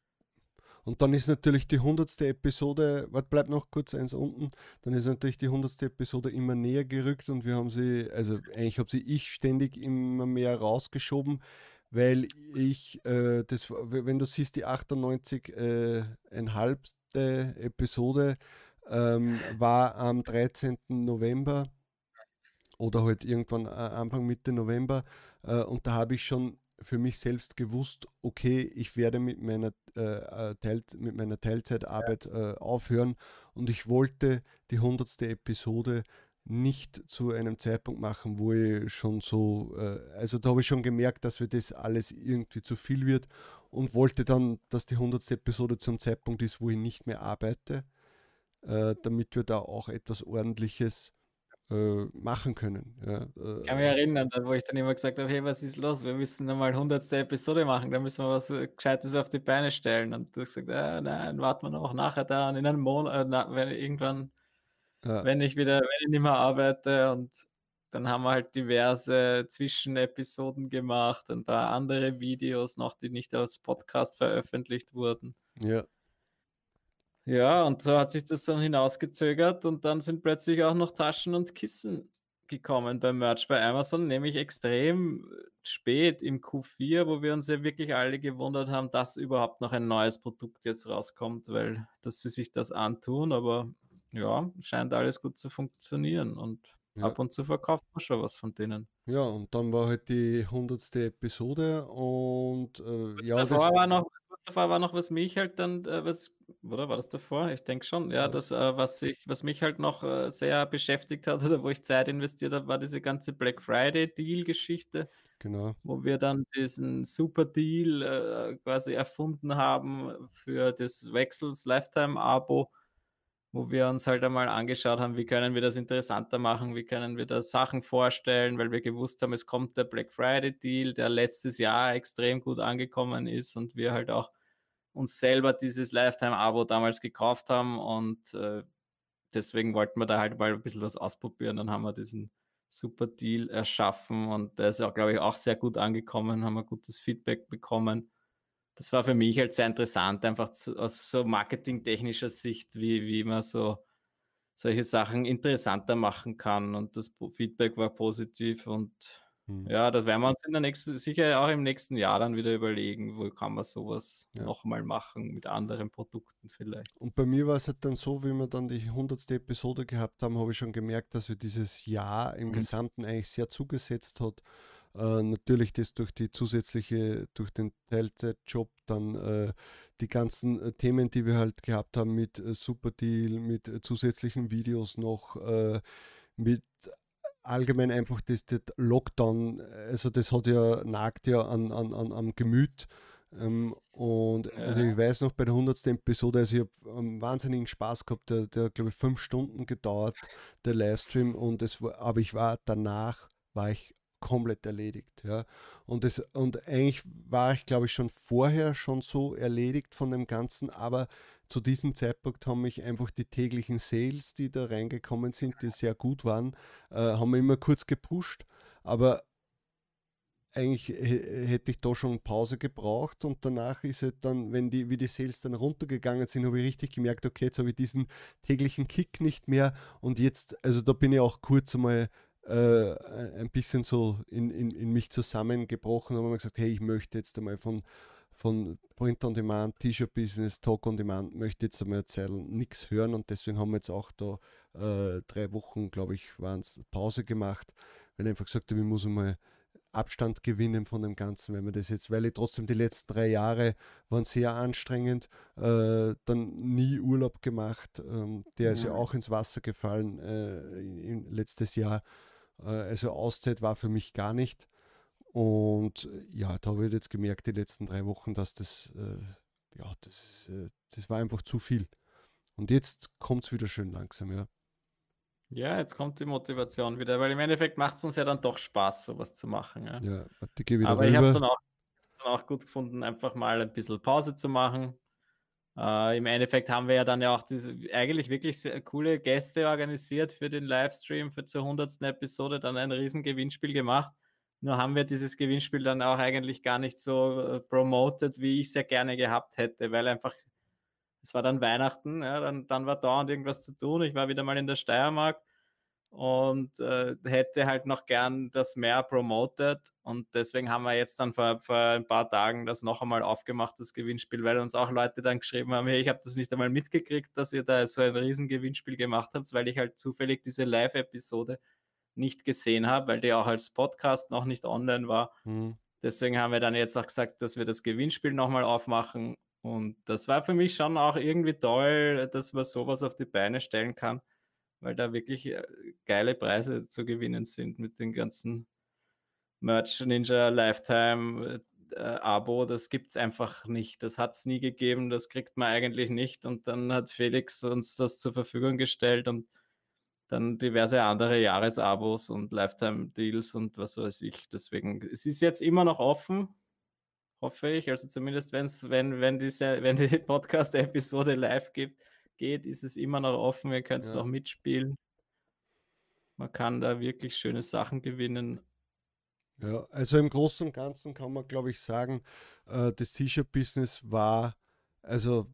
Und dann ist natürlich die hundertste Episode, warte, bleibt noch kurz eins unten, dann ist natürlich die hundertste Episode immer näher gerückt und wir haben sie, also eigentlich habe sie ich ständig immer mehr rausgeschoben, weil ich, äh, das, wenn du siehst, die 98 äh, Episode ähm, war am 13. November oder halt irgendwann äh, Anfang Mitte November äh, und da habe ich schon für mich selbst gewusst, okay, ich werde mit meiner, äh, äh Teil, mit meiner Teilzeitarbeit äh, aufhören und ich wollte die 100. Episode nicht zu einem Zeitpunkt machen, wo ich schon so, äh, also da habe ich schon gemerkt, dass mir das alles irgendwie zu viel wird und wollte dann, dass die 100. Episode zum Zeitpunkt ist, wo ich nicht mehr arbeite, äh, damit wir da auch etwas Ordentliches äh, machen können. Ja, ich kann mich äh, erinnern, wo ich dann immer gesagt habe, hey, was ist los? Wir müssen nochmal 100. Episode machen, da müssen wir was äh, Gescheites auf die Beine stellen. Und du hast gesagt, äh, nein, warten wir noch nachher da und in einem Monat, äh, wenn irgendwann ja. wenn ich wieder, wenn ich nicht mehr arbeite und dann haben wir halt diverse Zwischenepisoden gemacht, ein paar andere Videos noch, die nicht als Podcast veröffentlicht wurden. Ja. Ja, und so hat sich das dann hinausgezögert und dann sind plötzlich auch noch Taschen und Kissen gekommen beim Merch bei Amazon, nämlich extrem spät im Q4, wo wir uns ja wirklich alle gewundert haben, dass überhaupt noch ein neues Produkt jetzt rauskommt, weil dass sie sich das antun, aber ja, scheint alles gut zu funktionieren und ja. ab und zu verkauft man schon was von denen. Ja, und dann war halt die 100. Episode und äh, ja, davor das... war noch kurz davor war noch, was mich halt dann, äh, was, oder war das davor? Ich denke schon, ja, das, äh, was, ich, was mich halt noch äh, sehr beschäftigt hat oder wo ich Zeit investiert habe, war diese ganze Black Friday-Deal-Geschichte. Genau. Wo wir dann diesen Super Deal äh, quasi erfunden haben für das Wechsels Lifetime-Abo wo wir uns halt einmal angeschaut haben, wie können wir das interessanter machen, wie können wir da Sachen vorstellen, weil wir gewusst haben, es kommt der Black Friday Deal, der letztes Jahr extrem gut angekommen ist und wir halt auch uns selber dieses Lifetime-Abo damals gekauft haben und äh, deswegen wollten wir da halt mal ein bisschen was ausprobieren. Dann haben wir diesen super Deal erschaffen und der ist auch, glaube ich, auch sehr gut angekommen, haben wir gutes Feedback bekommen das war für mich halt sehr interessant, einfach zu, aus so marketingtechnischer Sicht, wie, wie man so solche Sachen interessanter machen kann. Und das Feedback war positiv und Hm. Ja, das werden wir uns in der nächsten, sicher auch im nächsten Jahr dann wieder überlegen, wo kann man sowas ja. nochmal machen mit anderen Produkten vielleicht. Und bei mir war es halt dann so, wie wir dann die 100. Episode gehabt haben, habe ich schon gemerkt, dass wir dieses Jahr im mhm. Gesamten eigentlich sehr zugesetzt hat. Äh, natürlich das durch die zusätzliche, durch den Teilzeitjob, dann äh, die ganzen äh, Themen, die wir halt gehabt haben mit äh, Superdeal, mit äh, zusätzlichen Videos noch, mit allgemein einfach das, das, Lockdown, also das hat ja, nagt ja an, an, an, am Gemüt. Ähm, und also ich weiß noch bei der 100. Episode, also ich habe einen wahnsinnigen Spaß gehabt, der, der glaube ich fünf Stunden gedauert, der Livestream und es war, aber ich war danach, war ich komplett erledigt. Ja. Und, das, und eigentlich war ich, glaube ich, schon vorher schon so erledigt von dem Ganzen, aber zu diesem Zeitpunkt haben mich einfach die täglichen Sales, die da reingekommen sind, die sehr gut waren, äh, haben mich immer kurz gepusht. Aber eigentlich hätte ich da schon Pause gebraucht und danach ist es dann, wenn die, wie die Sales dann runtergegangen sind, habe ich richtig gemerkt, okay, jetzt habe ich diesen täglichen Kick nicht mehr und jetzt, also da bin ich auch kurz einmal äh, ein bisschen so in, in, in mich zusammengebrochen und habe gesagt, hey, ich möchte jetzt einmal von, von Print on Demand, T-Shirt Business, Talk on Demand, möchte jetzt einmal erzählen, nichts hören. Und deswegen haben wir jetzt auch da äh, drei Wochen, glaube ich, waren es Pause gemacht, weil ich einfach gesagt habe, ich muss einmal Abstand gewinnen von dem Ganzen, wenn man das jetzt, weil ich trotzdem die letzten drei Jahre waren sehr anstrengend, äh, dann nie Urlaub gemacht, ähm, der ist ja. auch ins Wasser gefallen äh, letztes Jahr also Auszeit war für mich gar nicht. Und äh, ja, da habe ich jetzt gemerkt, die letzten drei Wochen, dass das, äh, ja, das, äh, das war einfach zu viel. Und jetzt kommt es wieder schön langsam, ja. Ja, jetzt kommt die Motivation wieder, weil im Endeffekt macht es uns ja dann doch Spaß, sowas zu machen. Ja, ja Aber ich habe es dann auch, dann auch gut gefunden, einfach mal ein bisschen Pause zu machen, äh, Im Endeffekt haben wir ja dann ja auch diese eigentlich wirklich coole Gäste organisiert für den Livestream für zur 100. Episode, dann ein riesen Gewinnspiel gemacht. Nur haben wir dieses Gewinnspiel dann auch eigentlich gar nicht so äh, promoted, wie ich es ja gerne gehabt hätte, weil einfach, es war dann Weihnachten, ja, dann, dann war dauernd irgendwas zu tun. Ich war wieder mal in der Steiermark und äh, hätte halt noch gern das mehr promoted. Und deswegen haben wir jetzt dann vor, vor ein paar Tagen das noch einmal aufgemacht, das Gewinnspiel, weil uns auch Leute dann geschrieben haben, hey, ich habe das nicht einmal mitgekriegt, dass ihr da so ein riesen Gewinnspiel gemacht habt, weil ich halt zufällig diese Live-Episode nicht gesehen habe, weil die auch als Podcast noch nicht online war. Mhm. Deswegen haben wir dann jetzt auch gesagt, dass wir das Gewinnspiel nochmal aufmachen. Und das war für mich schon auch irgendwie toll, dass man sowas auf die Beine stellen kann weil da wirklich äh, geile Preise zu gewinnen sind mit den ganzen Merch Ninja Lifetime äh, Abo. Das gibt es einfach nicht. Das hat es nie gegeben. Das kriegt man eigentlich nicht. Und dann hat Felix uns das zur Verfügung gestellt und dann diverse andere Jahresabos und Lifetime-Deals und was weiß ich. Deswegen, es ist jetzt immer noch offen, hoffe ich. Also zumindest wenn's, wenn, wenn, diese, [LAUGHS] wenn die Podcast-Episode live gibt, geht, ist es immer noch offen. Ihr könnt es ja. noch mitspielen. Man kann da wirklich schöne Sachen gewinnen. Ja, also im Großen und Ganzen kann man, glaube ich, sagen, äh, das T-Shirt-Business war, also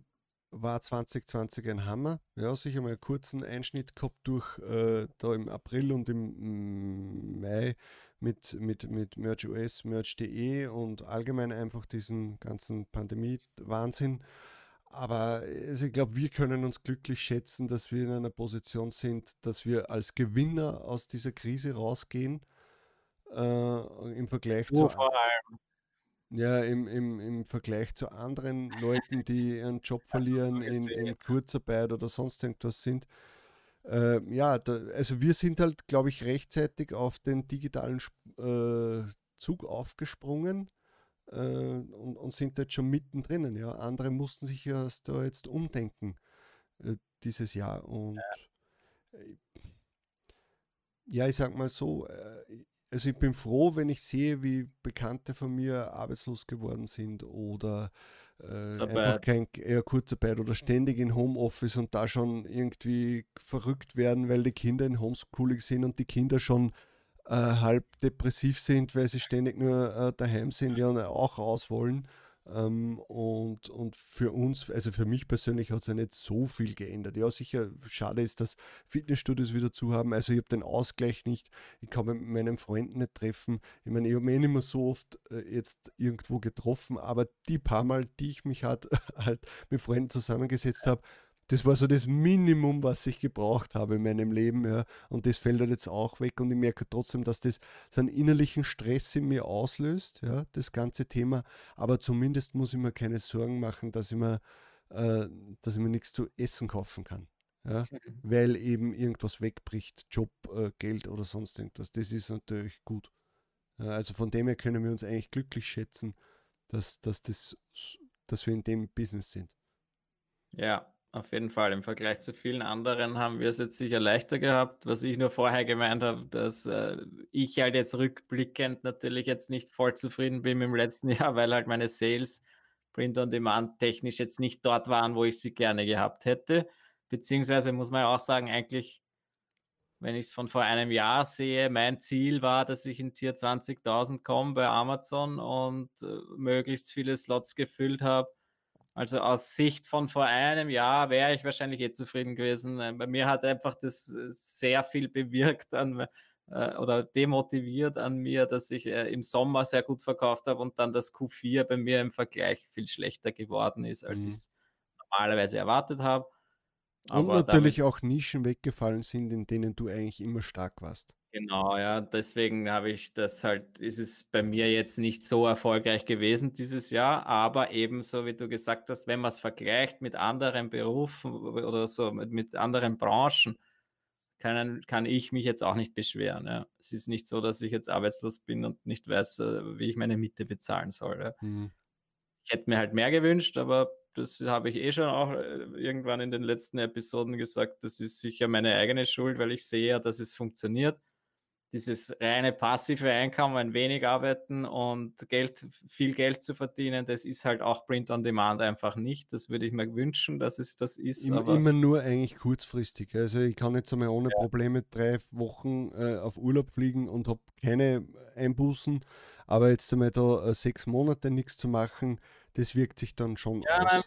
war 2020 ein Hammer. Ja, sicher mal einen kurzen Einschnitt gehabt durch äh, da im April und im Mai mit, mit, mit Merch US, Merch.de und allgemein einfach diesen ganzen Pandemie-Wahnsinn. Aber also ich glaube, wir können uns glücklich schätzen, dass wir in einer Position sind, dass wir als Gewinner aus dieser Krise rausgehen. Äh, Im Vergleich oh, zu. Ja, im, im, im Vergleich zu anderen Leuten, die ihren Job verlieren in, in, Kurzarbeit oder sonst irgendwas sind. Äh, ja, da, also wir sind halt, glaube ich, rechtzeitig auf den digitalen äh, Zug aufgesprungen äh, und, und, sind jetzt schon mittendrin. Ja. Andere mussten sich ja da jetzt umdenken äh, dieses Jahr. Und ja. Äh, ja, ich sag mal so, äh, also ich bin froh, wenn ich sehe, wie Bekannte von mir arbeitslos geworden sind oder äh, einfach kein eher Kurzarbeit oder ständig in Homeoffice und da schon irgendwie verrückt werden, weil die Kinder in Homeschooling sind und die Kinder schon äh, halb depressiv sind, weil sie ständig nur äh, daheim sind ja, und auch raus wollen. Ähm, und, und für uns, also für mich persönlich hat es ja nicht so viel geändert. Ja, sicher, schade ist, dass Fitnessstudios wieder zu haben. Also ich habe den Ausgleich nicht, ich kann mit meinen Freunden nicht treffen. Ich meine, ich habe mich nicht mehr so oft äh, jetzt irgendwo getroffen, aber die paar Mal, die ich mich halt, [LAUGHS] halt mit Freunden zusammengesetzt habe, das war so das Minimum, was ich gebraucht habe in meinem Leben. Ja. Und das fällt halt jetzt auch weg. Und ich merke trotzdem, dass das so einen innerlichen Stress in mir auslöst, ja, das ganze Thema. Aber zumindest muss ich mir keine Sorgen machen, dass ich mir, äh, dass ich mir nichts zu essen kaufen kann. Ja, mhm. weil eben irgendwas wegbricht, Job, äh, Geld oder sonst irgendwas. Das ist natürlich gut. Ja, also von dem her können wir uns eigentlich glücklich schätzen, dass, dass, das, dass wir in dem Business sind. Ja, auf jeden Fall. Im Vergleich zu vielen anderen haben wir es jetzt sicher leichter gehabt. Was ich nur vorher gemeint habe, dass äh, ich halt jetzt rückblickend natürlich jetzt nicht voll zufrieden bin mit dem letzten [LAUGHS] Jahr, weil halt meine Sales Print on Demand technisch jetzt nicht dort waren, wo ich sie gerne gehabt hätte. Beziehungsweise muss man ja auch sagen, eigentlich, wenn ich es von vor einem Jahr sehe, mein Ziel war, dass ich in Tier 20.000 komme bei Amazon und äh, möglichst viele Slots gefüllt habe also aus Sicht von vor einem Jahr wäre ich wahrscheinlich eh zufrieden gewesen. Äh, bei mir hat einfach das äh, sehr viel bewirkt an, äh, oder demotiviert an mir, dass ich äh, im Sommer sehr gut verkauft habe und dann das Q4 bei mir im Vergleich viel schlechter geworden ist, als mhm. ich es normalerweise erwartet habe. Und natürlich auch Nischen weggefallen sind, in denen du eigentlich immer stark warst. Genau, ja, deswegen habe ich das halt, ist es bei mir jetzt nicht so erfolgreich gewesen dieses Jahr, aber ebenso wie du gesagt hast, wenn man es vergleicht mit anderen Berufen oder so, mit, mit anderen Branchen, kann, kann ich mich jetzt auch nicht beschweren. Ja. Es ist nicht so, dass ich jetzt arbeitslos bin und nicht weiß, äh, wie ich meine Miete bezahlen soll. Ja. Mhm. Ich hätte mir halt mehr gewünscht, aber das habe ich eh schon auch äh, irgendwann in den letzten Episoden gesagt. Das ist sicher meine eigene Schuld, weil ich sehe ja, dass es funktioniert dieses reine passive Einkommen, ein wenig arbeiten und Geld, viel Geld zu verdienen, das ist halt auch Print on Demand einfach nicht. Das würde ich mir wünschen, dass es das ist. Immer, immer nur eigentlich kurzfristig. Also ich kann jetzt einmal ohne ja. Probleme drei Wochen äh, auf Urlaub fliegen und habe keine Einbußen. Aber jetzt einmal da äh, sechs Monate nichts zu machen, das wirkt sich dann schon ja, aus.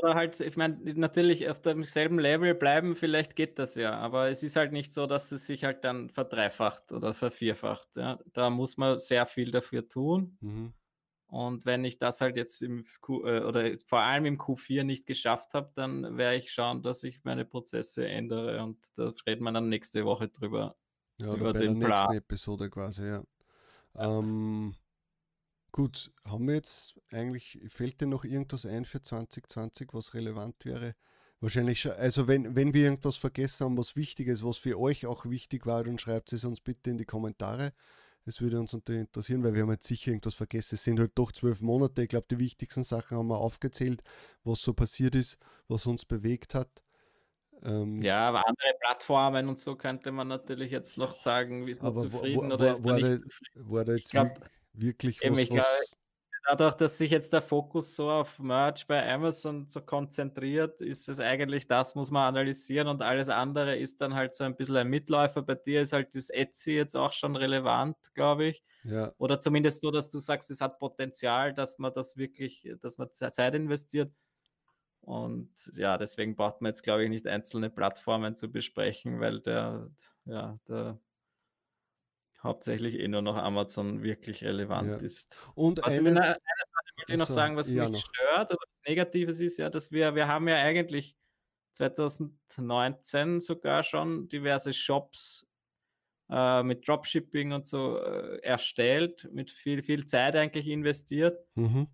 Oder halt, ich meine, natürlich auf demselben Level bleiben, vielleicht geht das ja, aber es ist halt nicht so, dass es sich halt dann verdreifacht oder vervierfacht. Ja. Da muss man sehr viel dafür tun. Mhm. Und wenn ich das halt jetzt im Q, äh, oder vor allem im Q4 nicht geschafft habe, dann werde ich schauen, dass ich meine Prozesse ändere und da reden wir dann nächste Woche drüber. Ja, über den der nächsten Episode quasi, ja. ja. Ähm, Gut, haben wir jetzt eigentlich, fällt dir noch irgendwas ein für 2020, was relevant wäre? Wahrscheinlich schon, also wenn, wenn wir irgendwas vergessen haben, was wichtig ist, was für euch auch wichtig war, dann schreibt es uns bitte in die Kommentare. Das würde uns natürlich interessieren, weil wir haben jetzt sicher irgendwas vergessen. Es sind halt doch zwölf Monate. Ich glaube, die wichtigsten Sachen haben wir aufgezählt, was so passiert ist, was uns bewegt hat. Ähm, ja, aber andere Plattformen und so könnte man natürlich jetzt noch sagen, wie ist man zufrieden wo, wo, oder ist man nicht zufrieden. Ich glaube, wirklich Eben, was, ich glaube, dadurch, dass sich jetzt der Fokus so auf Merch bei Amazon so konzentriert, ist es eigentlich, das muss man analysieren und alles andere ist dann halt so ein bisschen ein Mitläufer. Bei dir ist halt das Etsy jetzt auch schon relevant, glaube ich. Ja. Oder zumindest so, dass du sagst, es hat Potenzial, dass man das wirklich, dass man Zeit investiert. Und ja, deswegen braucht man jetzt, glaube ich, nicht einzelne Plattformen zu besprechen, weil der, ja, der hauptsächlich eh nur noch Amazon wirklich relevant ja. ist. Und was eine, eine Sache wollte ich noch sagen, was ja mich noch. stört oder was Negatives ist, ja, dass wir, wir haben ja eigentlich 2019 sogar schon diverse Shops äh, mit Dropshipping und so äh, erstellt, mit viel, viel Zeit eigentlich investiert. Mhm.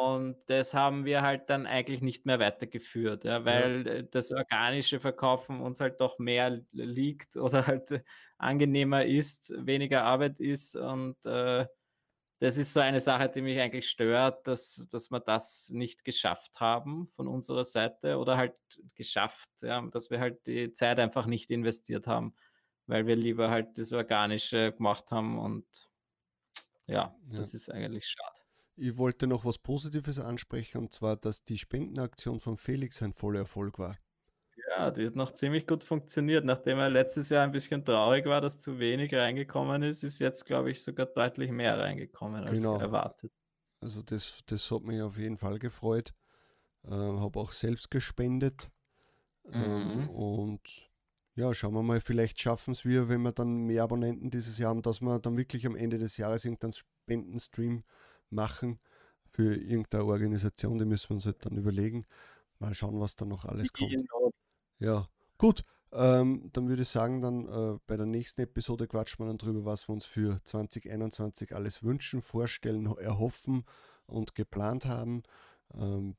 Und das haben wir halt dann eigentlich nicht mehr weitergeführt, ja, weil ja. das organische Verkaufen uns halt doch mehr liegt [LAUGHS] oder halt angenehmer ist, weniger Arbeit ist. Und äh, das ist so eine Sache, die mich eigentlich stört, dass, dass wir das nicht geschafft haben von unserer Seite oder halt geschafft, ja, dass wir halt die Zeit einfach nicht investiert haben, weil wir lieber halt das Organische gemacht haben und ja, ja. das ist eigentlich schade. Ich wollte noch was Positives ansprechen, und zwar, dass die Spendenaktion von Felix ein voller Erfolg war. Ja, die hat noch ziemlich gut funktioniert. Nachdem er letztes Jahr ein bisschen traurig war, dass zu wenig reingekommen ist, ist jetzt, glaube ich, sogar deutlich mehr reingekommen als genau. erwartet. Also das, das hat mich auf jeden Fall gefreut. Äh, habe auch selbst gespendet. Ähm, Mhm. und ja, schauen wir mal, vielleicht schaffen es wir, wenn wir dann mehr Abonnenten dieses Jahr haben, dass wir dann wirklich am Ende des Jahres irgendeinen Spendenstream machen für irgendeine Organisation. Die müssen wir uns halt dann überlegen. Mal schauen, was da noch alles kommt. Genau. Ja, gut. Ähm, dann würde ich sagen, dann äh, bei der nächsten Episode quatschen wir dann drüber, was wir uns für 2021 alles wünschen, vorstellen, ho- erhoffen und geplant haben. Ähm,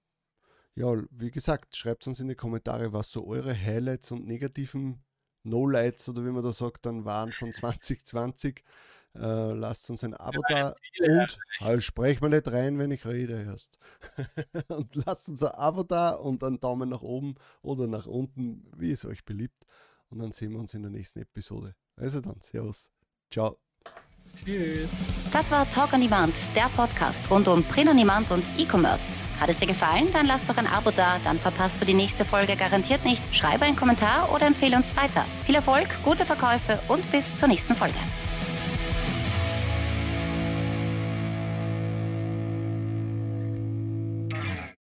ja, wie gesagt, schreibt uns in die Kommentare, was so eure Highlights und negativen No-Lights oder wie man da sagt, dann waren von [LAUGHS] 2020. Äh, lasst uns ein Abo da Ziele und halt, sprech mal nicht rein, wenn ich rede erst. [LAUGHS] und lasst uns ein Abo da und einen Daumen nach oben oder nach unten, wie es euch beliebt. Und dann sehen wir uns in der nächsten Episode. Also dann, Servus. Ciao. Tschüss. Das war Talk on Demand, der Podcast rund um Print on Demand und E-Commerce. Hat es dir gefallen? Dann lass doch ein Abo da, dann verpasst du die nächste Folge garantiert nicht. Schreibe einen Kommentar oder empfehle uns weiter. Viel Erfolg, gute Verkäufe und bis zur nächsten Folge.